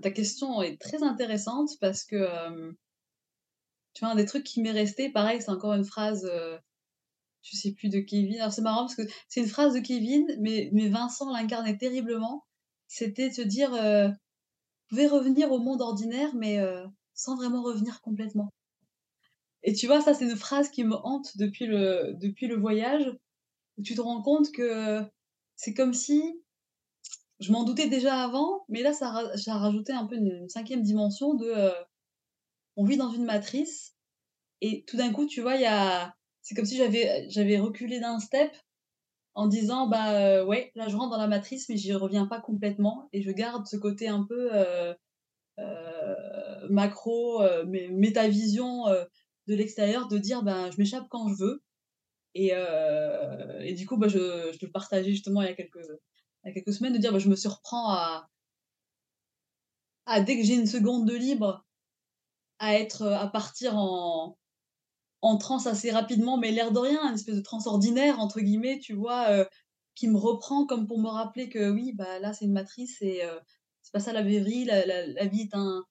Ta question est très intéressante parce que, tu vois, un des trucs qui m'est resté, pareil, c'est encore une phrase, je je sais plus de Kevin. Alors c'est marrant parce que c'est une phrase de Kevin, mais, mais Vincent l'incarnait terriblement. C'était de se dire, vous pouvez revenir au monde ordinaire, mais sans vraiment revenir complètement. Et tu vois, ça, c'est une phrase qui me hante depuis le, depuis le voyage, tu te rends compte que c'est comme si je m'en doutais déjà avant, mais là, ça, a rajouté un peu une, cinquième dimension de. Euh, on vit dans une matrice, et tout d'un coup, tu vois. C'est comme si j'avais, reculé d'un step en disant, bah euh, ouais, là, je rentre dans la matrice, mais j'y reviens pas complètement, et je garde ce côté un peu euh, macro, métavision de l'extérieur, de dire, ben, je m'échappe quand je veux. Et, et du coup, bah, je, je le partageais justement il y a quelques il y a quelques semaines, de dire bah, je me surprends à, dès que j'ai une seconde de libre, à être à partir en, en transe assez rapidement, mais l'air de rien, une espèce de transe ordinaire, entre guillemets, tu vois, euh, qui me reprend comme pour me rappeler que oui, bah là c'est une matrice et euh, c'est pas ça la vie, la, la, vie est un,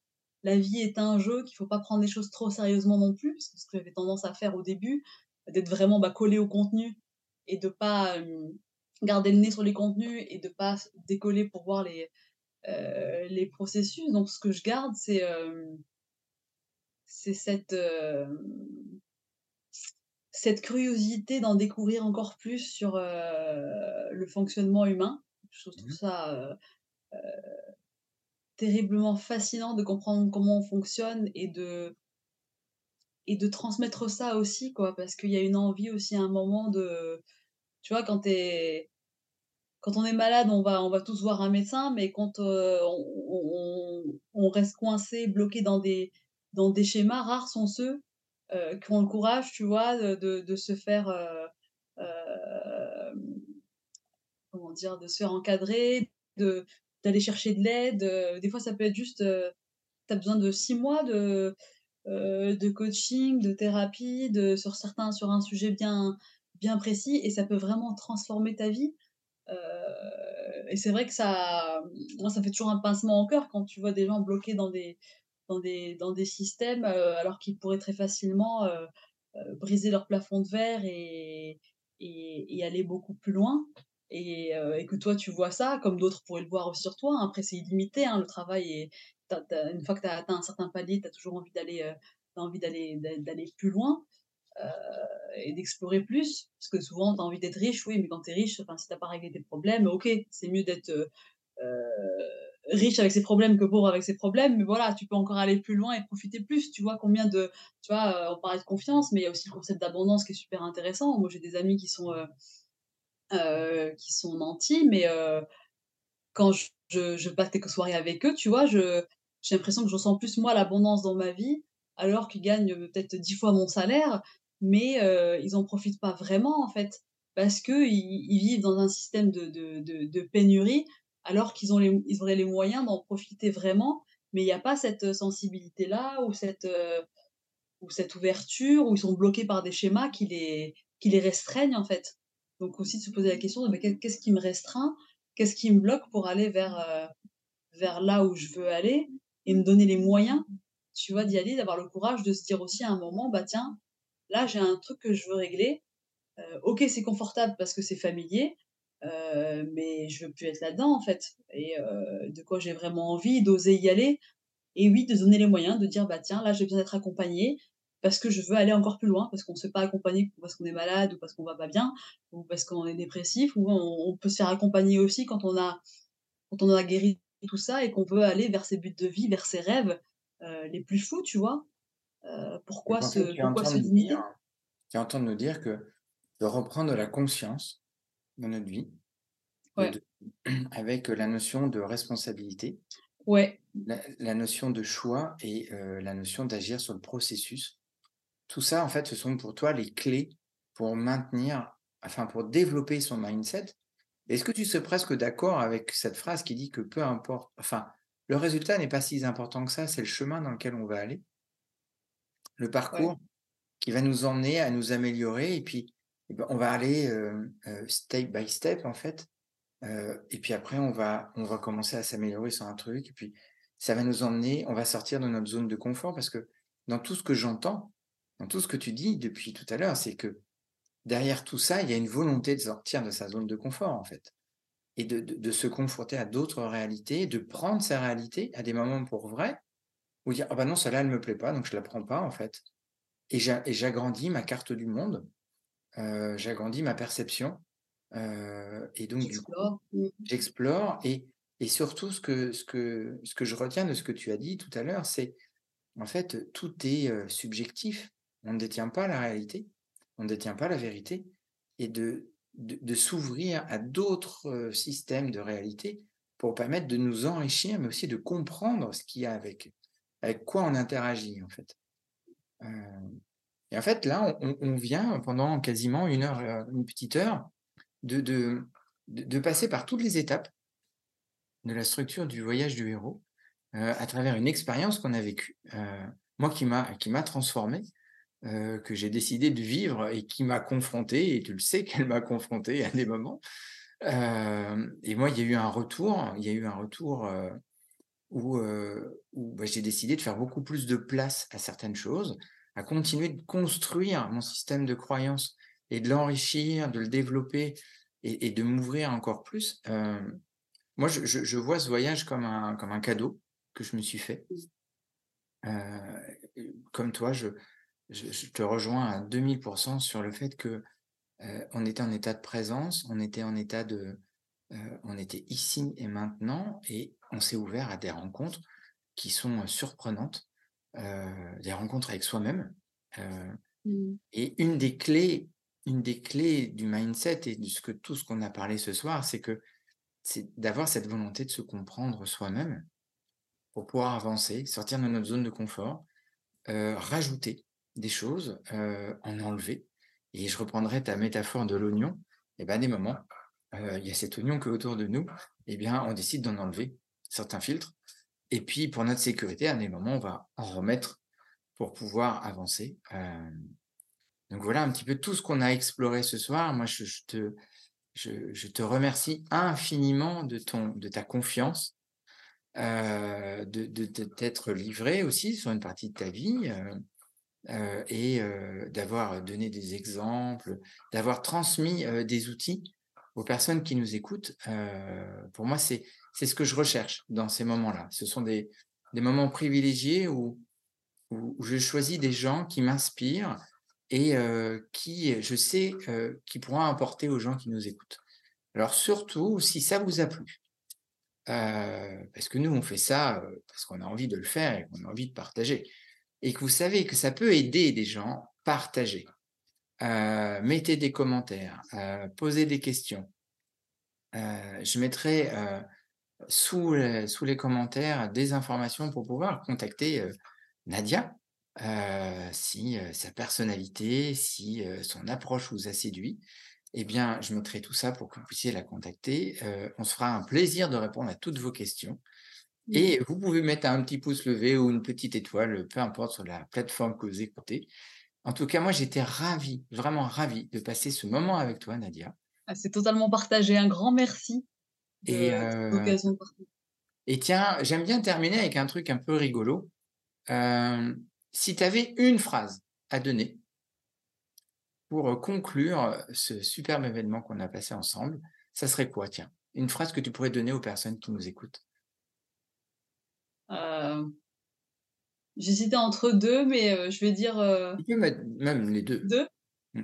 la vie est un jeu, qu'il faut pas prendre les choses trop sérieusement non plus, parce que ce que j'avais tendance à faire au début, d'être vraiment, bah, collée au contenu et de pas, hem, garder le nez sur les contenus et de pas décoller pour voir les, heu, les processus. Donc ce que je garde, c'est, c'est cette, hem cette curiosité d'en découvrir encore plus sur, le fonctionnement humain. Je trouve Mmh ça, terriblement fascinant de comprendre comment on fonctionne et de et de transmettre ça aussi, quoi. Parce qu'il y a une envie aussi à un moment de tu vois, quand tu quand on est malade, on va on va tous voir un médecin, mais quand, heu, on on reste coincé, bloqué dans des dans des schémas, rares sont ceux, heu, qui ont le courage, tu vois, de de se faire, heu, hem, comment dire? De se faire encadrer, d'aller chercher de l'aide, des fois ça peut être juste, tu as besoin de 6 mois de, de coaching, de thérapie, de sur certains sur un sujet bien bien précis et ça peut vraiment transformer ta vie. Heu et c'est vrai que ça moi, ça fait toujours un pincement au cœur quand tu vois des gens bloqués dans des dans des dans des systèmes, heu, alors qu'ils pourraient très facilement, heu, briser leur plafond de verre et et aller beaucoup plus loin et que toi, tu vois ça, comme d'autres pourraient le voir aussi sur toi. Après, c'est illimité, hein, le travail as une fois que tu as atteint un certain palier, tu as toujours envie d'aller, d'aller plus loin et d'explorer plus. Parce que souvent, tu as envie d'être riche, oui, mais quand tu es riche, enfin, si tu pas réglé tes problèmes, OK, c'est mieux d'être, heu riche avec ses problèmes que pauvre avec ses problèmes, mais voilà, tu peux encore aller plus loin et profiter plus. Tu vois combien de tu vois, on parlait de confiance, mais il y a aussi le concept d'abondance qui est super intéressant. Moi, j'ai des amis qui sont, qui sont nantis, mais quand je je passe quelques soirées avec eux, tu vois, je j'ai l'impression que je ressens plus moi l'abondance dans ma vie, alors qu'ils gagnent, peut-être 10 fois mon salaire, mais heu, ils en profitent pas vraiment en fait. Parce qu'ils ils vivent dans un système de de de pénurie, alors qu'ils ont ils auraient les moyens d'en profiter vraiment, mais il y a pas cette, sensibilité-là ou cette, heu, ou cette ouverture, où ils sont bloqués par des schémas qui les qui les restreignent en fait. Donc aussi de se poser la question «Mais qu'est qu'est-ce qui me restreint? Qu'est-ce qui me bloque pour aller vers, vers là où je veux aller?» et me donner les moyens, tu vois, d'y aller, d'avoir le courage de se dire aussi à un moment: «Bah tiens, là j'ai un truc que je veux régler, heu, OK, c'est confortable parce que c'est familier, heu, mais je veux plus être là-dedans en fait» et heu, de quoi j'ai vraiment envie, d'oser y aller. Et oui, de donner les moyens, de dire: «Bah tiens, là j'ai besoin d'être accompagné parce que je veux aller encore plus loin, parce qu'on ne se fait pas accompagner parce qu'on est malade ou parce qu'on va pas bien ou parce qu'on est dépressif ou on peut se faire accompagner aussi quand on a quand on a guéri tout ça et qu'on veut aller vers ses buts de vie, vers ses rêves, les plus fous, tu vois? Heu, pourquoi se pourquoi dire tu es en train de nous dire que de reprendre la conscience dans notre vie, de Ouais, de *clears throat* avec la notion de responsabilité, ouais, la la notion de choix et heu, la notion d'agir sur le processus. Tout ça, en fait, ce sont pour toi les clés pour maintenir enfin, pour développer son mindset. Est-ce que tu serais presque d'accord avec cette phrase qui dit que peu importe enfin, le résultat n'est pas si important que ça, c'est le chemin dans lequel on va aller, le ouais, parcours qui va nous emmener à nous améliorer et puis, eh ben, on va aller, heu heu, step by step, en fait, heu et puis après on va on va commencer à s'améliorer sur un truc et puis ça va nous emmener on va sortir de notre zone de confort parce que dans tout ce que j'entends, dans tout ce que tu dis depuis tout à l'heure, c'est que derrière tout ça, il y a une volonté de sortir de sa zone de confort, en fait et de de de se confronter à d'autres réalités, de prendre sa réalité à des moments pour vrai, ou dire: «Ah bah non, celle-là, elle me plaît pas, donc je la prends pas, en fait» et j'a et j'agrandis ma carte du monde, heu, j'agrandis ma perception, heu et donc du coup, j'explore. Mmh. et et surtout ce que ce que ce que je retiens de ce que tu as dit tout à l'heure, c'est en fait, tout est, heu, subjectif. On ne détient pas la réalité, on ne détient pas la vérité et de de de s'ouvrir à d'autres, systèmes de réalité pour permettre de nous enrichir, mais aussi de comprendre ce qu'il y a avec avec quoi on interagit, en fait. Heu et en fait, là, on vient pendant quasiment une heure, heu, une petite heure de passer par toutes les étapes de la structure du voyage du héros, heu, à travers une expérience qu'on a vécue, moi qui m'a qui m'a transformé, que j'ai décidé de vivre et qui m'a confronté et tu le sais qu'elle m'a confronté à des moments. Et moi, il y a eu un retour il y a eu un retour, où, où bah, j'ai décidé de faire beaucoup plus de place à certaines choses, à continuer de construire mon système de croyance et de l'enrichir, de le développer et, de m'ouvrir encore plus. moi, je, je, vois ce voyage comme un, comme un cadeau que je me suis fait. comme toi, je, je, te rejoins à 2000% sur le fait que on était en état de présence, on était en état de, on était ici et maintenant, et on s'est ouvert à des rencontres qui sont surprenantes, des rencontres avec soi-même. Mmh. Et une des clés, une des clés du mindset et de ce que tout ce qu'on a parlé ce soir, c'est que c'est d'avoir cette volonté de se comprendre soi-même pour pouvoir avancer, sortir de notre zone de confort, rajouter des choses, en enlever. Et je reprendrai ta métaphore de l'oignon. Et bien, à des moments, il y a cet oignon qui autour de nous. Et bien, on décide d'en enlever certains filtres. Et puis, pour notre sécurité, à des moments, on va en remettre pour pouvoir avancer. donc voilà un petit peu tout ce qu'on a exploré ce soir. Moi, je, te, je, te remercie infiniment de, ton, de ta confiance, de, de, t'être livré aussi sur une partie de ta vie et d'avoir donné des exemples, d'avoir transmis des outils aux personnes qui nous écoutent. pour moi, c'est ce que je recherche dans ces moments-là. Ce sont des, des moments privilégiés où, où, je choisis des gens qui m'inspirent et qui, je sais, qui pourront apporter aux gens qui nous écoutent. Alors surtout, si ça vous a plu, parce que nous, on fait ça parce qu'on a envie de le faire et qu'on a envie de partager et que vous savez que ça peut aider des gens, partagez. Euh, mettez des commentaires, euh, posez des questions. Euh, je mettrai sous, les, sous les commentaires des informations pour pouvoir contacter Nadia si sa personnalité, si son approche vous a séduit. Eh bien, je mettrai tout ça pour que vous puissiez la contacter. on se fera un plaisir de répondre à toutes vos questions. Et vous pouvez mettre un petit pouce levé ou une petite étoile, peu importe sur la plateforme que vous écoutez. En tout cas, moi, j'étais ravi, vraiment ravi de passer ce moment avec toi, Nadia. Ah, c'est totalement partagé. Un grand merci de et, euh, Et tiens, j'aime bien terminer avec un truc un peu rigolo. Euh, si tu avais une phrase à donner pour conclure ce superbe événement qu'on a passé ensemble, ça serait quoi, tiens? Une phrase que tu pourrais donner aux personnes qui nous écoutent. Euh, J'hésitais entre deux, mais euh, je vais dire. Euh, tu peux mettre même les deux. Deux. Mm.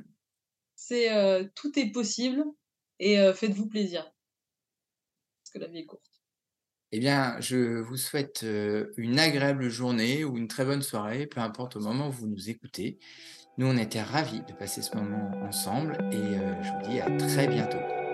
C'est tout est possible et faites-vous plaisir. Parce que la vie est courte. Eh bien, je vous souhaite une agréable journée ou une très bonne soirée, peu importe au moment où vous nous écoutez. Nous, on était ravis de passer ce moment ensemble et je vous dis à très bientôt.